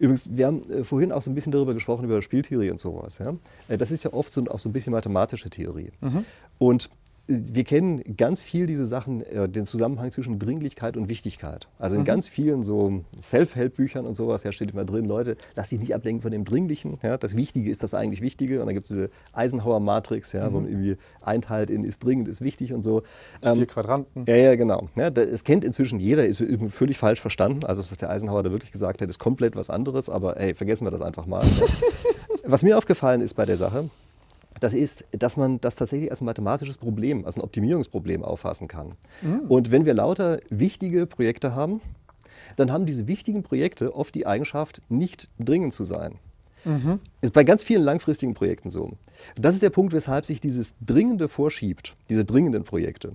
Übrigens, wir haben äh, vorhin auch so ein bisschen darüber gesprochen, über Spieltheorie und sowas. Ja? Äh, das ist ja oft so, auch so ein bisschen mathematische Theorie. Mhm. Und wir kennen ganz viel diese Sachen, äh, den Zusammenhang zwischen Dringlichkeit und Wichtigkeit. Also in mhm. ganz vielen so Self-Help-Büchern und sowas, ja, steht immer drin, Leute, lass dich nicht ablenken von dem Dringlichen. Ja, das Wichtige ist das eigentlich Wichtige. Und dann gibt es diese Eisenhower-Matrix, ja, mhm. wo man irgendwie einteilt in ist dringend, ist wichtig und so. Vier ähm, Quadranten. Ja, ja, genau. Ja, das kennt inzwischen jeder, ist völlig falsch verstanden. Also, was der Eisenhower da wirklich gesagt hat, ist komplett was anderes. Aber hey, vergessen wir das einfach mal. *laughs* was mir aufgefallen ist bei der Sache, das ist, dass man das tatsächlich als ein mathematisches Problem, als ein Optimierungsproblem auffassen kann. Mhm. Und wenn wir lauter wichtige Projekte haben, dann haben diese wichtigen Projekte oft die Eigenschaft, nicht dringend zu sein. Mhm. Ist bei ganz vielen langfristigen Projekten so. Das ist der Punkt, weshalb sich dieses Dringende vorschiebt, diese dringenden Projekte.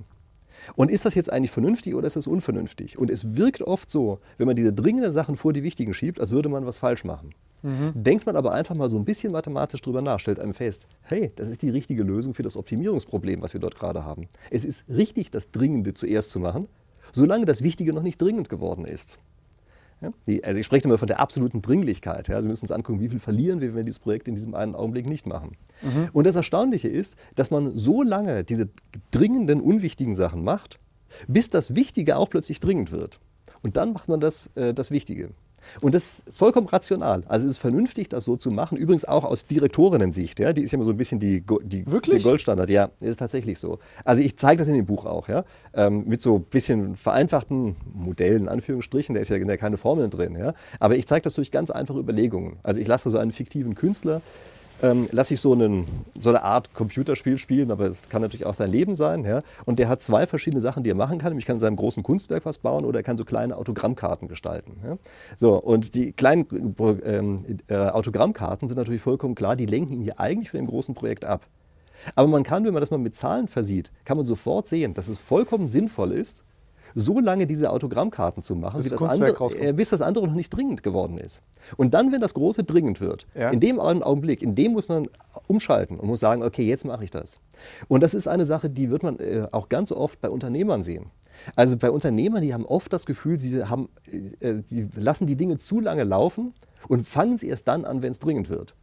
Und ist das jetzt eigentlich vernünftig oder ist das unvernünftig? Und es wirkt oft so, wenn man diese dringenden Sachen vor die wichtigen schiebt, als würde man was falsch machen. Mhm. Denkt man aber einfach mal so ein bisschen mathematisch drüber nach, stellt einem fest, hey, das ist die richtige Lösung für das Optimierungsproblem, was wir dort gerade haben. Es ist richtig, das Dringende zuerst zu machen, solange das Wichtige noch nicht dringend geworden ist. Die, also ich spreche immer von der absoluten Dringlichkeit. Ja. Also wir müssen uns angucken, wie viel verlieren wir, wenn wir dieses Projekt in diesem einen Augenblick nicht machen. Mhm. Und das Erstaunliche ist, dass man so lange diese dringenden, unwichtigen Sachen macht, bis das Wichtige auch plötzlich dringend wird. Und dann macht man das, äh, das Wichtige. Und das ist vollkommen rational. Also es ist vernünftig, das so zu machen. Übrigens auch aus Direktorinnen-Sicht. Ja? Die ist ja immer so ein bisschen die, die, Wirklich? die Goldstandard. Ja, ist tatsächlich so. Also ich zeige das in dem Buch auch. Ja? Ähm, mit so ein bisschen vereinfachten Modellen, Anführungsstrichen. Da ist ja keine Formeln drin. Ja? Aber ich zeige das durch ganz einfache Überlegungen. Also ich lasse so einen fiktiven Künstler ähm, lasse ich so, einen, so, eine Art Computerspiel spielen, aber es kann natürlich auch sein Leben sein. Ja? Und der hat zwei verschiedene Sachen, die er machen kann. Ich kann in seinem großen Kunstwerk was bauen oder er kann so kleine Autogrammkarten gestalten. Ja? So, und die kleinen ähm, äh, Autogrammkarten sind natürlich vollkommen klar, die lenken ihn hier eigentlich von dem großen Projekt ab. Aber man kann, wenn man das mal mit Zahlen versieht, kann man sofort sehen, dass es vollkommen sinnvoll ist, so lange diese Autogrammkarten zu machen, bis, das andere, äh, bis das andere noch nicht dringend geworden ist. Und dann, wenn das Große dringend wird, ja. in dem Augenblick, in dem muss man umschalten und muss sagen, okay, jetzt mache ich das. Und das ist eine Sache, die wird man äh, auch ganz oft bei Unternehmern sehen. Also bei Unternehmern, die haben oft das Gefühl, sie, haben, äh, sie lassen die Dinge zu lange laufen und fangen sie erst dann an, wenn es dringend wird.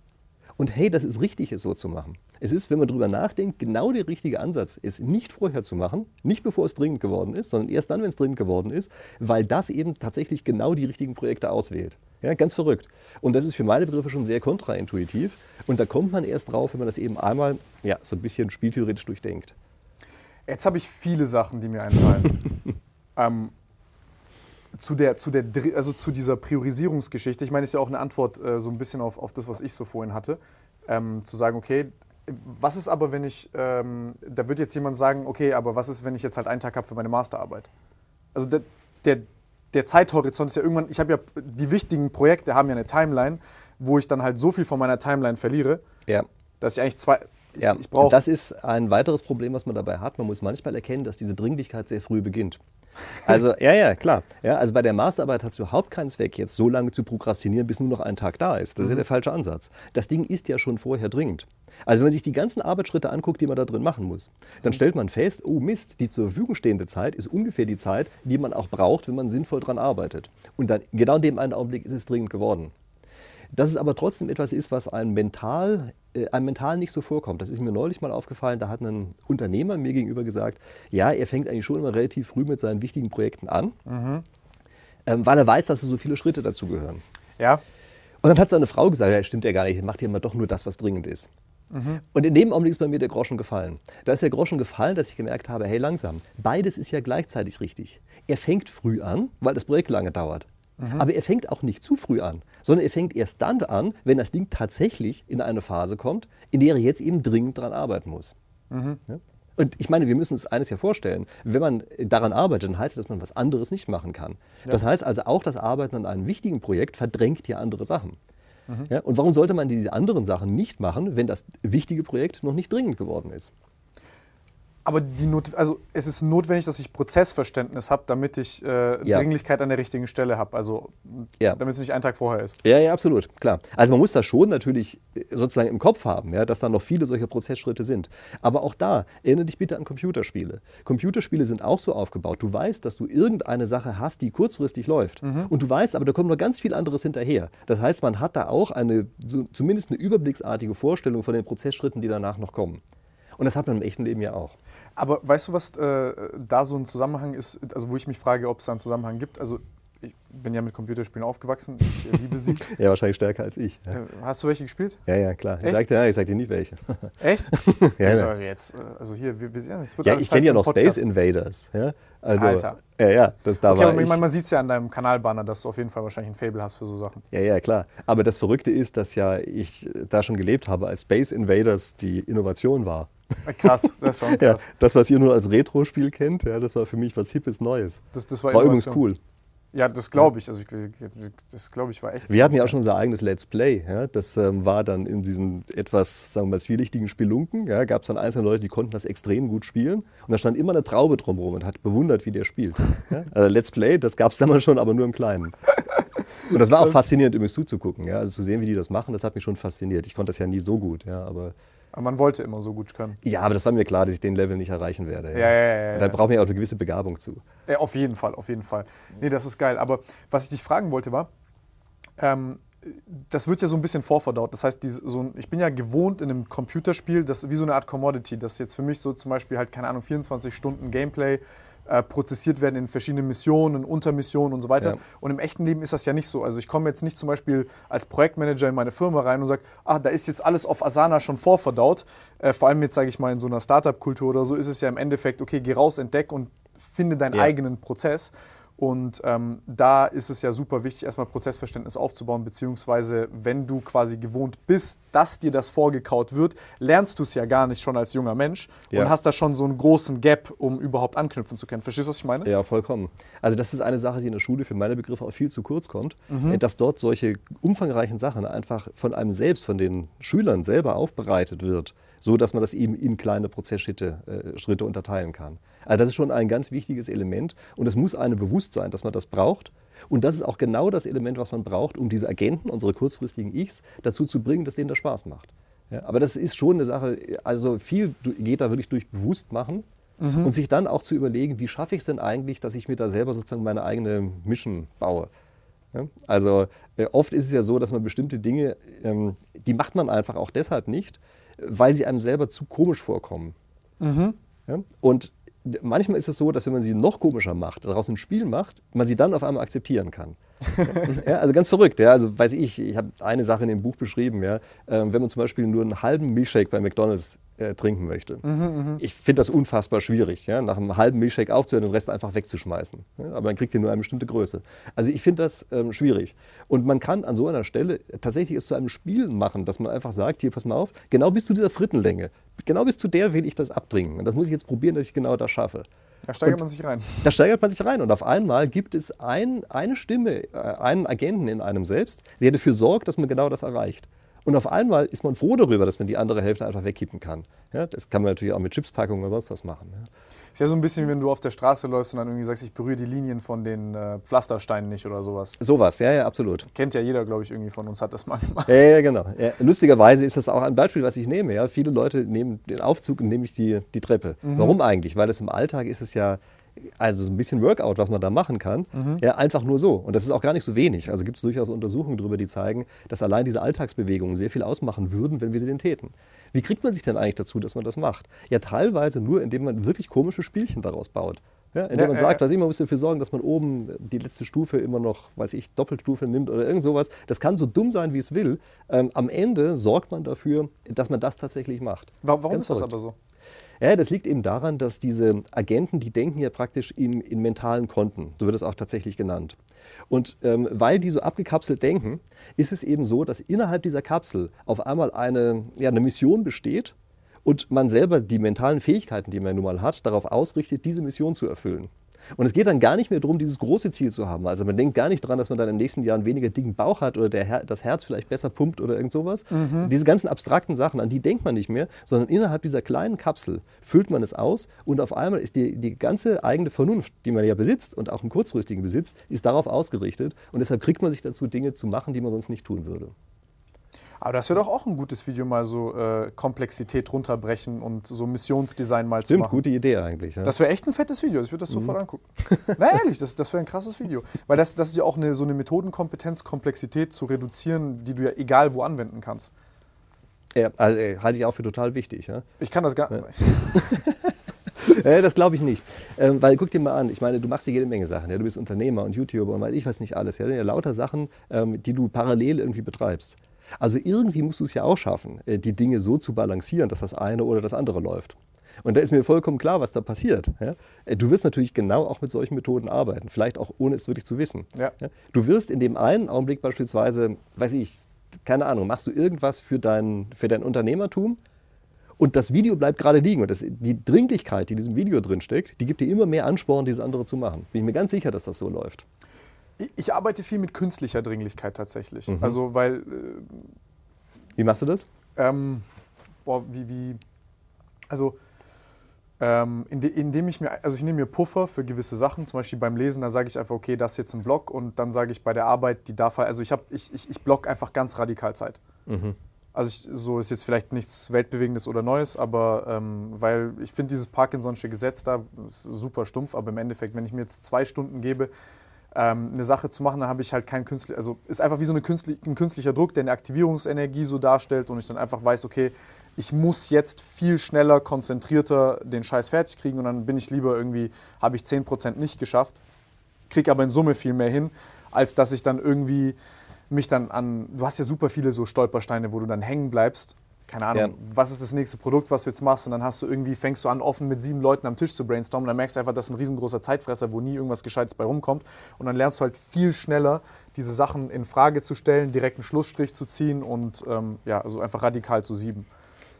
Und hey, das ist richtig, es so zu machen. Es ist, wenn man darüber nachdenkt, genau der richtige Ansatz, es nicht vorher zu machen, nicht bevor es dringend geworden ist, sondern erst dann, wenn es dringend geworden ist, weil das eben tatsächlich genau die richtigen Projekte auswählt. Ja, ganz verrückt. Und das ist für meine Begriffe schon sehr kontraintuitiv. Und da kommt man erst drauf, wenn man das eben einmal ja, so ein bisschen spieltheoretisch durchdenkt. Jetzt habe ich viele Sachen, die mir einfallen. *laughs* ähm, zu, der, zu, der, also zu dieser Priorisierungsgeschichte, ich meine, ist ja auch eine Antwort äh, so ein bisschen auf, auf das, was ich so vorhin hatte, ähm, zu sagen, okay, was ist aber, wenn ich, ähm, da wird jetzt jemand sagen, okay, aber was ist, wenn ich jetzt halt einen Tag habe für meine Masterarbeit? Also der, der, der Zeithorizont ist ja irgendwann, ich habe ja, die wichtigen Projekte haben ja eine Timeline, wo ich dann halt so viel von meiner Timeline verliere, ja. dass ich eigentlich zwei, ich, ja, ich das ist ein weiteres Problem, was man dabei hat. Man muss manchmal erkennen, dass diese Dringlichkeit sehr früh beginnt. Also, *laughs* ja, ja, klar. Ja, also bei der Masterarbeit hat es überhaupt keinen Zweck, jetzt so lange zu prokrastinieren, bis nur noch ein Tag da ist. Das ist ja mhm. der falsche Ansatz. Das Ding ist ja schon vorher dringend. Also wenn man sich die ganzen Arbeitsschritte anguckt, die man da drin machen muss, dann mhm. stellt man fest, oh Mist, die zur Verfügung stehende Zeit ist ungefähr die Zeit, die man auch braucht, wenn man sinnvoll dran arbeitet. Und dann genau in dem einen Augenblick ist es dringend geworden. Dass es aber trotzdem etwas ist, was einem mental, äh, einem mental nicht so vorkommt. Das ist mir neulich mal aufgefallen. Da hat ein Unternehmer mir gegenüber gesagt, ja, er fängt eigentlich schon immer relativ früh mit seinen wichtigen Projekten an, mhm. ähm, weil er weiß, dass es so viele Schritte dazu gehören. Ja. Und dann hat seine Frau gesagt, ja, stimmt ja gar nicht, macht ja immer doch nur das, was dringend ist. Mhm. Und in dem Augenblick ist bei mir der Groschen gefallen. Da ist der Groschen gefallen, dass ich gemerkt habe, hey, langsam, beides ist ja gleichzeitig richtig. Er fängt früh an, weil das Projekt lange dauert. Mhm. Aber er fängt auch nicht zu früh an, sondern er fängt erst dann an, wenn das Ding tatsächlich in eine Phase kommt, in der er jetzt eben dringend daran arbeiten muss. Mhm. Ja? Und ich meine, wir müssen uns eines ja vorstellen, wenn man daran arbeitet, dann heißt das, dass man was anderes nicht machen kann. Ja. Das heißt also auch, das Arbeiten an einem wichtigen Projekt verdrängt ja andere Sachen. Mhm. Ja, und warum sollte man diese anderen Sachen nicht machen, wenn das wichtige Projekt noch nicht dringend geworden ist? Aber die Not also es ist notwendig, dass ich Prozessverständnis habe, damit ich äh, ja. Dringlichkeit an der richtigen Stelle habe. Also ja. damit es nicht einen Tag vorher ist. Ja, ja, absolut, klar. Also man muss das schon natürlich äh, sozusagen im Kopf haben, ja, dass da noch viele solche Prozessschritte sind. Aber auch da, erinnere dich bitte an Computerspiele. Computerspiele sind auch so aufgebaut. Du weißt, dass du irgendeine Sache hast, die kurzfristig läuft. Mhm. Und du weißt, aber da kommt noch ganz viel anderes hinterher. Das heißt, man hat da auch eine, so, zumindest eine überblicksartige Vorstellung von den Prozessschritten, die danach noch kommen. Und das hat man im echten Leben ja auch. Aber weißt du, was äh, da so ein Zusammenhang ist, also wo ich mich frage, ob es da einen Zusammenhang gibt? Also ich bin ja mit Computerspielen aufgewachsen, ich äh, liebe sie. *laughs* ja, wahrscheinlich stärker als ich. Ja. Äh, hast du welche gespielt? Ja, ja, klar. Ich sag, dir, ja, ich sag dir nicht welche. *laughs* Echt? ja, ja. jetzt, äh, also hier, wir, ja, ja ich kenne ja noch Space Invaders. Ja? Also, Alter. Ja, ja, das da okay, war aber ich. meine, man sieht es ja an deinem Kanalbanner, dass du auf jeden Fall wahrscheinlich ein Fable hast für so Sachen. Ja, ja, klar. Aber das Verrückte ist, dass ja ich da schon gelebt habe, als Space Invaders die Innovation war. Krass, das ist schon *laughs* krass. Ja, das, was ihr nur als Retro-Spiel kennt, ja, das war für mich was Hippes Neues. Das, das war, war übrigens cool. Ja, das glaube ich. Also ich, das glaube ich war echt. Wir hatten ja auch schon unser eigenes Let's Play. Ja? Das ähm, war dann in diesen etwas, sagen wir mal, zwielichtigen Spelunken. Ja? Gab es dann einzelne Leute, die konnten das extrem gut spielen. Und da stand immer eine Traube drumherum und hat bewundert, wie der spielt. Ja? *laughs* Also Let's Play, das gab es damals schon, aber nur im Kleinen. Und das war auch faszinierend, übrigens zuzugucken. Ja? Also zu sehen, wie die das machen, das hat mich schon fasziniert. Ich konnte das ja nie so gut, ja, aber aber man wollte immer so gut können. Ja, aber das war mir klar, dass ich den Level nicht erreichen werde. Ja, ja, ja. ja da braucht man ja auch eine gewisse Begabung zu. Ja, auf jeden Fall, auf jeden Fall. Nee, das ist geil. Aber was ich dich fragen wollte war, ähm, das wird ja so ein bisschen vorverdaut. Das heißt, diese, so, ich bin ja gewohnt in einem Computerspiel, das ist wie so eine Art Commodity, das jetzt für mich so zum Beispiel halt, keine Ahnung, 24 Stunden Gameplay äh, prozessiert werden in verschiedenen Missionen, Untermissionen und so weiter. Ja. Und im echten Leben ist das ja nicht so. Also ich komme jetzt nicht zum Beispiel als Projektmanager in meine Firma rein und sage, ah, da ist jetzt alles auf Asana schon vorverdaut. Äh, vor allem jetzt, sage ich mal, in so einer Startup-Kultur oder so, ist es ja im Endeffekt, okay, geh raus, entdeck und finde deinen ja. eigenen Prozess. Und ähm, da ist es ja super wichtig, erstmal Prozessverständnis aufzubauen, beziehungsweise wenn du quasi gewohnt bist, dass dir das vorgekaut wird, lernst du es ja gar nicht schon als junger Mensch ja. und hast da schon so einen großen Gap, um überhaupt anknüpfen zu können. Verstehst du, was ich meine? Ja, vollkommen. Also das ist eine Sache, die in der Schule für meine Begriffe auch viel zu kurz kommt, mhm. dass dort solche umfangreichen Sachen einfach von einem selbst, von den Schülern selber aufbereitet wird so dass man das eben in kleine Prozessschritte äh, Schritte unterteilen kann. Also das ist schon ein ganz wichtiges Element und es muss einem bewusst sein, dass man das braucht. Und das ist auch genau das Element, was man braucht, um diese Agenten, unsere kurzfristigen Ichs, dazu zu bringen, dass denen das Spaß macht. Ja, aber das ist schon eine Sache, also viel geht da wirklich durch Bewusstmachen mhm. und sich dann auch zu überlegen, wie schaffe ich es denn eigentlich, dass ich mir da selber sozusagen meine eigene Mission baue. Ja, also äh, oft ist es ja so, dass man bestimmte Dinge, ähm, die macht man einfach auch deshalb nicht, weil sie einem selber zu komisch vorkommen. Mhm. Ja? Und manchmal ist es so, dass wenn man sie noch komischer macht, daraus ein Spiel macht, man sie dann auf einmal akzeptieren kann. *laughs* ja, also ganz verrückt. Ja? Also weiß ich, ich habe eine Sache in dem Buch beschrieben. Ja? Ähm, wenn man zum Beispiel nur einen halben Milchshake bei McDonald's äh, trinken möchte. Mhm, mhm. ich finde das unfassbar schwierig, ja? nach einem halben Milchshake aufzuhören und den Rest einfach wegzuschmeißen. Ja? Aber dann kriegt ihr nur eine bestimmte Größe. Also ich finde das ähm, schwierig. Und man kann an so einer Stelle tatsächlich es zu einem Spiel machen, dass man einfach sagt, hier, pass mal auf, genau bis zu dieser Frittenlänge, genau bis zu der will ich das abdringen. Und das muss ich jetzt probieren, dass ich genau das schaffe. Da steigert und man sich rein. Da steigert man sich rein und auf einmal gibt es ein, eine Stimme, äh, einen Agenten in einem selbst, der dafür sorgt, dass man genau das erreicht. Und auf einmal ist man froh darüber, dass man die andere Hälfte einfach wegkippen kann. Ja, das kann man natürlich auch mit Chipspackungen oder sonst was machen. Ja. Ist ja so ein bisschen, wenn du auf der Straße läufst und dann irgendwie sagst, ich berühre die Linien von den äh, Pflastersteinen nicht oder sowas. Sowas, ja, ja, absolut. Kennt ja jeder, glaube ich, irgendwie von uns, hat das mal gemacht. Ja, ja genau. Ja, lustigerweise ist das auch ein Beispiel, was ich nehme. Ja. Viele Leute nehmen den Aufzug und nehmen die, die Treppe. Mhm. Warum eigentlich? Weil es im Alltag ist es ja also so ein bisschen Workout, was man da machen kann, mhm. ja, einfach nur so. Und das ist auch gar nicht so wenig. Also gibt es durchaus Untersuchungen darüber, die zeigen, dass allein diese Alltagsbewegungen sehr viel ausmachen würden, wenn wir sie denn täten. Wie kriegt man sich denn eigentlich dazu, dass man das macht? Ja, teilweise nur, indem man wirklich komische Spielchen daraus baut. Ja, indem ja, man sagt, was ich, man muss dafür sorgen, dass man oben die letzte Stufe immer noch, weiß ich, Doppelstufe nimmt oder irgend sowas. Das kann so dumm sein, wie es will. Ähm, am Ende sorgt man dafür, dass man das tatsächlich macht. Warum Ganz ist das verrückt. aber so? Ja, das liegt eben daran, dass diese Agenten, die denken ja praktisch in, in mentalen Konten, so wird es auch tatsächlich genannt. Und ähm, weil die so abgekapselt denken, ist es eben so, dass innerhalb dieser Kapsel auf einmal eine, ja, eine Mission besteht und man selber die mentalen Fähigkeiten, die man nun mal hat, darauf ausrichtet, diese Mission zu erfüllen. Und es geht dann gar nicht mehr darum, dieses große Ziel zu haben. Also man denkt gar nicht daran, dass man dann im nächsten Jahr einen weniger dicken Bauch hat oder Her das Herz vielleicht besser pumpt oder irgend sowas. Mhm. Diese ganzen abstrakten Sachen, an die denkt man nicht mehr, sondern innerhalb dieser kleinen Kapsel füllt man es aus und auf einmal ist die, die ganze eigene Vernunft, die man ja besitzt und auch im kurzfristigen besitzt, ist darauf ausgerichtet. Und deshalb kriegt man sich dazu, Dinge zu machen, die man sonst nicht tun würde. Aber das wäre doch auch ein gutes Video, mal so äh, Komplexität runterbrechen und so Missionsdesign mal Stimmt, zu machen. Stimmt, gute Idee eigentlich. Ja. Das wäre echt ein fettes Video. Ich würde das mhm. sofort angucken. Na ehrlich, das, das wäre ein krasses Video. Weil das, das ist ja auch eine, so eine Methodenkompetenz, Komplexität zu reduzieren, die du ja egal wo anwenden kannst. Ja, also, äh, halte ich auch für total wichtig. Ja? Ich kann das gar nicht. Ja. *laughs* das glaube ich nicht. Ähm, weil guck dir mal an, ich meine, du machst ja jede Menge Sachen. Ja? Du bist Unternehmer und YouTuber und weiß ich weiß nicht alles. Ja? ja lauter Sachen, ähm, die du parallel irgendwie betreibst. Also irgendwie musst du es ja auch schaffen, äh, die Dinge so zu balancieren, dass das eine oder das andere läuft. Und da ist mir vollkommen klar, was da passiert. Äh, du wirst natürlich genau auch mit solchen Methoden arbeiten, vielleicht auch ohne es wirklich zu wissen. Ja. Du wirst in dem einen Augenblick beispielsweise, weiß ich, keine Ahnung, machst du irgendwas für dein, für dein Unternehmertum und das Video bleibt gerade liegen. Und das, die Dringlichkeit, die in diesem Video drinsteckt, die gibt dir immer mehr Ansporn, dieses andere zu machen. Bin ich mir ganz sicher, dass das so läuft. Ich arbeite viel mit künstlicher Dringlichkeit tatsächlich. Mhm. Also, weil. Äh, wie machst du das? Ähm, boah, wie, wie. Also, ähm, indem ich mir, also ich nehme mir Puffer für gewisse Sachen, zum Beispiel beim Lesen, da sage ich einfach, okay, das ist jetzt ein Block und dann sage ich bei der Arbeit, die darf, also ich ich, ich, ich block einfach ganz radikal Zeit. Mhm. Also ich, so ist jetzt vielleicht nichts Weltbewegendes oder Neues, aber ähm, weil ich finde dieses Parkinson'sche Gesetz da super stumpf, aber im Endeffekt, wenn ich mir jetzt zwei Stunden gebe, ähm, eine Sache zu machen, dann habe ich halt keinen künstlichen, also ist einfach wie so eine künstli ein künstlicher Druck, der eine Aktivierungsenergie so darstellt und ich dann einfach weiß, okay, ich muss jetzt viel schneller, konzentrierter den Scheiß fertig kriegen und dann bin ich lieber irgendwie, habe ich 10% nicht geschafft, kriege aber in Summe viel mehr hin, als dass ich dann irgendwie mich dann an, du hast ja super viele so Stolpersteine, wo du dann hängen bleibst keine Ahnung, ja. was ist das nächste Produkt, was du jetzt machst und dann hast du irgendwie, fängst du an, offen mit sieben Leuten am Tisch zu brainstormen, dann merkst du einfach, das ist ein riesengroßer Zeitfresser, wo nie irgendwas Gescheites bei rumkommt und dann lernst du halt viel schneller, diese Sachen in Frage zu stellen, direkt einen Schlussstrich zu ziehen und ähm, ja, also einfach radikal zu sieben.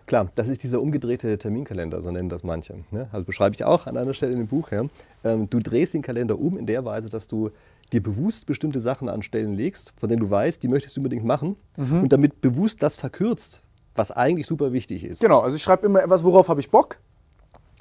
Klar, das ist dieser umgedrehte Terminkalender, so nennen das manche. Ne? Also beschreibe ich auch an einer Stelle in dem Buch. Ja? Ähm, du drehst den Kalender um in der Weise, dass du dir bewusst bestimmte Sachen an Stellen legst, von denen du weißt, die möchtest du unbedingt machen mhm. und damit bewusst das verkürzt, was eigentlich super wichtig ist. Genau, also ich schreibe immer etwas, worauf habe ich Bock.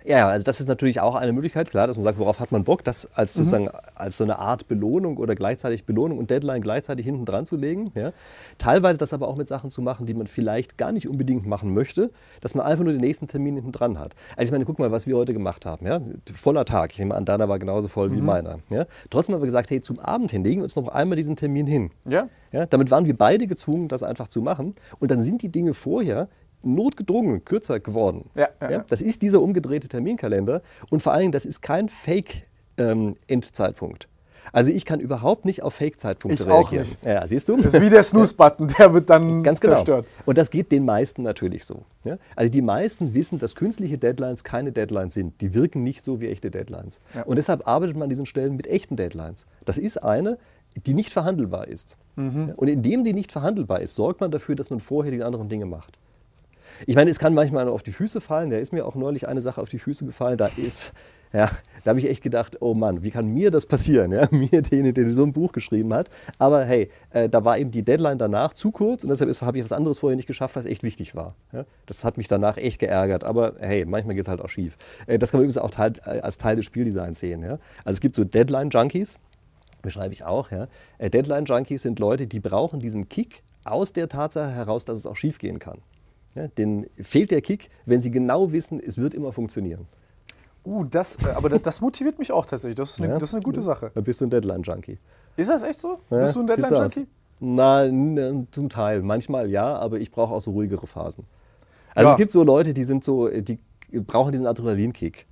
Ja, also das ist natürlich auch eine Möglichkeit, klar, dass man sagt, worauf hat man Bock, das als mhm. sozusagen als so eine Art Belohnung oder gleichzeitig Belohnung und Deadline gleichzeitig hinten dran zu legen. Ja. Teilweise das aber auch mit Sachen zu machen, die man vielleicht gar nicht unbedingt machen möchte, dass man einfach nur den nächsten Termin hinten dran hat. Also ich meine, guck mal, was wir heute gemacht haben. Ja. Voller Tag. Ich nehme an, deiner war genauso voll mhm. wie meiner. Ja. Trotzdem haben wir gesagt, hey, zum Abend hin legen wir uns noch einmal diesen Termin hin. Ja. Ja, damit waren wir beide gezwungen, das einfach zu machen. Und dann sind die Dinge vorher notgedrungen kürzer geworden. Ja, ja, ja, Das ist dieser umgedrehte Terminkalender und vor allen Dingen, das ist kein Fake-Endzeitpunkt. Ähm, also ich kann überhaupt nicht auf Fake-Zeitpunkte reagieren. Auch nicht. Ja, siehst du? Das ist wie der Snooze-Button, der wird dann *laughs* Ganz genau. zerstört. Und das geht den meisten natürlich so. Ja? Also die meisten wissen, dass künstliche Deadlines keine Deadlines sind. Die wirken nicht so wie echte Deadlines. Ja. Und deshalb arbeitet man an diesen Stellen mit echten Deadlines. Das ist eine, die nicht verhandelbar ist. Mhm. Und indem die nicht verhandelbar ist, sorgt man dafür, dass man vorher die anderen Dinge macht. Ich meine, es kann manchmal auf die Füße fallen. Da ist mir auch neulich eine Sache auf die Füße gefallen. Da ist, ja, da habe ich echt gedacht, oh Mann, wie kann mir das passieren? Ja? *laughs* Mir, den, der so ein Buch geschrieben hat. Aber hey, äh, da war eben die Deadline danach zu kurz und deshalb habe ich was anderes vorher nicht geschafft, was echt wichtig war. Ja? Das hat mich danach echt geärgert. Aber hey, manchmal geht es halt auch schief. Äh, das kann man übrigens auch Teil, äh, als Teil des Spieldesigns sehen. Ja? Also es gibt so Deadline-Junkies, beschreibe ich auch. Ja? Äh, Deadline-Junkies sind Leute, die brauchen diesen Kick aus der Tatsache heraus, dass es auch schief gehen kann. Ja, denen fehlt der Kick, wenn sie genau wissen, es wird immer funktionieren. Uh, das, äh, aber das motiviert mich auch tatsächlich. Das ist eine, ja, das ist eine gute Sache. Dann bist du ein Deadline-Junkie. Ist das echt so? Ja, bist du ein Deadline-Junkie? Na, zum Teil. Manchmal ja, aber ich brauche auch so ruhigere Phasen. Also ja. es gibt so Leute, die sind so, die brauchen diesen Adrenalinkick.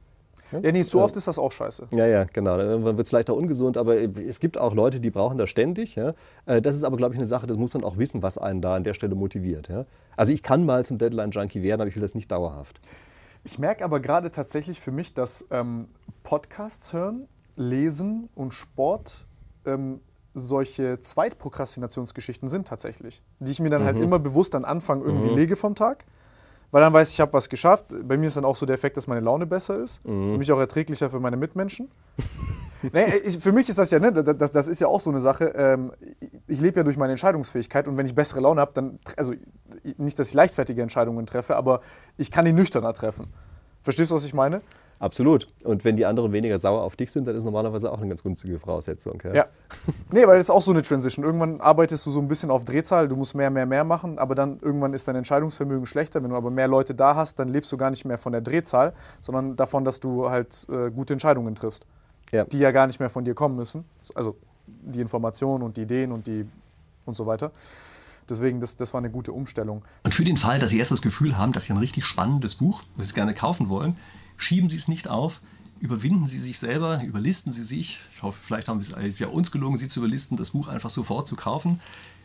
Ja, nee, zu oft ist das auch scheiße. Ja, ja, genau. Dann wird es vielleicht auch ungesund, aber es gibt auch Leute, die brauchen das ständig. Ja? Äh, das ist aber, glaube ich, eine Sache, das muss man auch wissen, was einen da an der Stelle motiviert. Ja? Also ich kann mal zum Deadline-Junkie werden, aber ich will das nicht dauerhaft. Ich merke aber gerade tatsächlich für mich, dass ähm, Podcasts hören, Lesen und Sport ähm, solche Zweitprokrastinationsgeschichten sind tatsächlich, die ich mir dann halt mhm. halt immer bewusst am Anfang irgendwie mhm. lege vom Tag weil dann weiß ich, ich habe was geschafft. Bei mir ist dann auch so der Effekt, dass meine Laune besser ist mhm. und mich auch erträglicher für meine Mitmenschen. *laughs* nee, ich, für mich ist das ja, ne, das, das ist ja auch so eine Sache. Ähm, ich lebe ja durch meine Entscheidungsfähigkeit und wenn ich bessere Laune habe, dann, also nicht, dass ich leichtfertige Entscheidungen treffe, aber ich kann die nüchterner treffen. Verstehst du, was ich meine? Absolut. Und wenn die anderen weniger sauer auf dich sind, dann ist normalerweise auch eine ganz günstige Voraussetzung. Ja. ja. Nee, weil das ist auch so eine Transition. Irgendwann arbeitest du so ein bisschen auf Drehzahl, du musst mehr, mehr, mehr machen, aber dann irgendwann ist dein Entscheidungsvermögen schlechter. Wenn du aber mehr Leute da hast, dann lebst du gar nicht mehr von der Drehzahl, sondern davon, dass du halt äh, gute Entscheidungen triffst. Ja. Die ja gar nicht mehr von dir kommen müssen. Also die Informationen und die Ideen und die und so weiter. Deswegen, das, das war eine gute Umstellung. Und für den Fall, dass Sie erst das Gefühl haben, dass Sie ein richtig spannendes Buch, das Sie gerne kaufen wollen, schieben Sie es nicht auf, überwinden Sie sich selber, überlisten Sie sich. Ich hoffe, vielleicht haben Sie es ja uns gelungen, Sie zu überlisten, das Buch einfach sofort zu kaufen.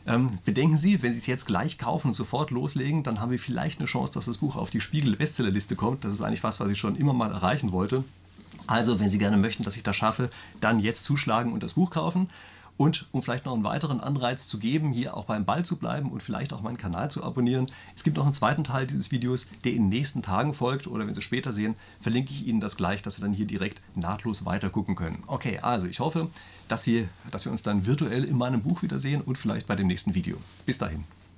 Ähm, bedenken Sie, wenn Sie es jetzt gleich kaufen und sofort loslegen, dann haben wir vielleicht eine Chance, dass das Buch auf die Spiegel-Bestsellerliste kommt. Das ist eigentlich was, was ich schon immer mal erreichen wollte. Also, wenn Sie gerne möchten, dass ich das schaffe, dann jetzt zuschlagen und das Buch kaufen. Und um vielleicht noch einen weiteren Anreiz zu geben, hier auch beim Ball zu bleiben und vielleicht auch meinen Kanal zu abonnieren, es gibt noch einen zweiten Teil dieses Videos, der in den nächsten Tagen folgt oder wenn Sie später sehen, verlinke ich Ihnen das gleich, dass Sie dann hier direkt nahtlos weiter gucken können. Okay, also ich hoffe, dass, Sie, dass wir uns dann virtuell in meinem Buch wiedersehen und vielleicht bei dem nächsten Video. Bis dahin.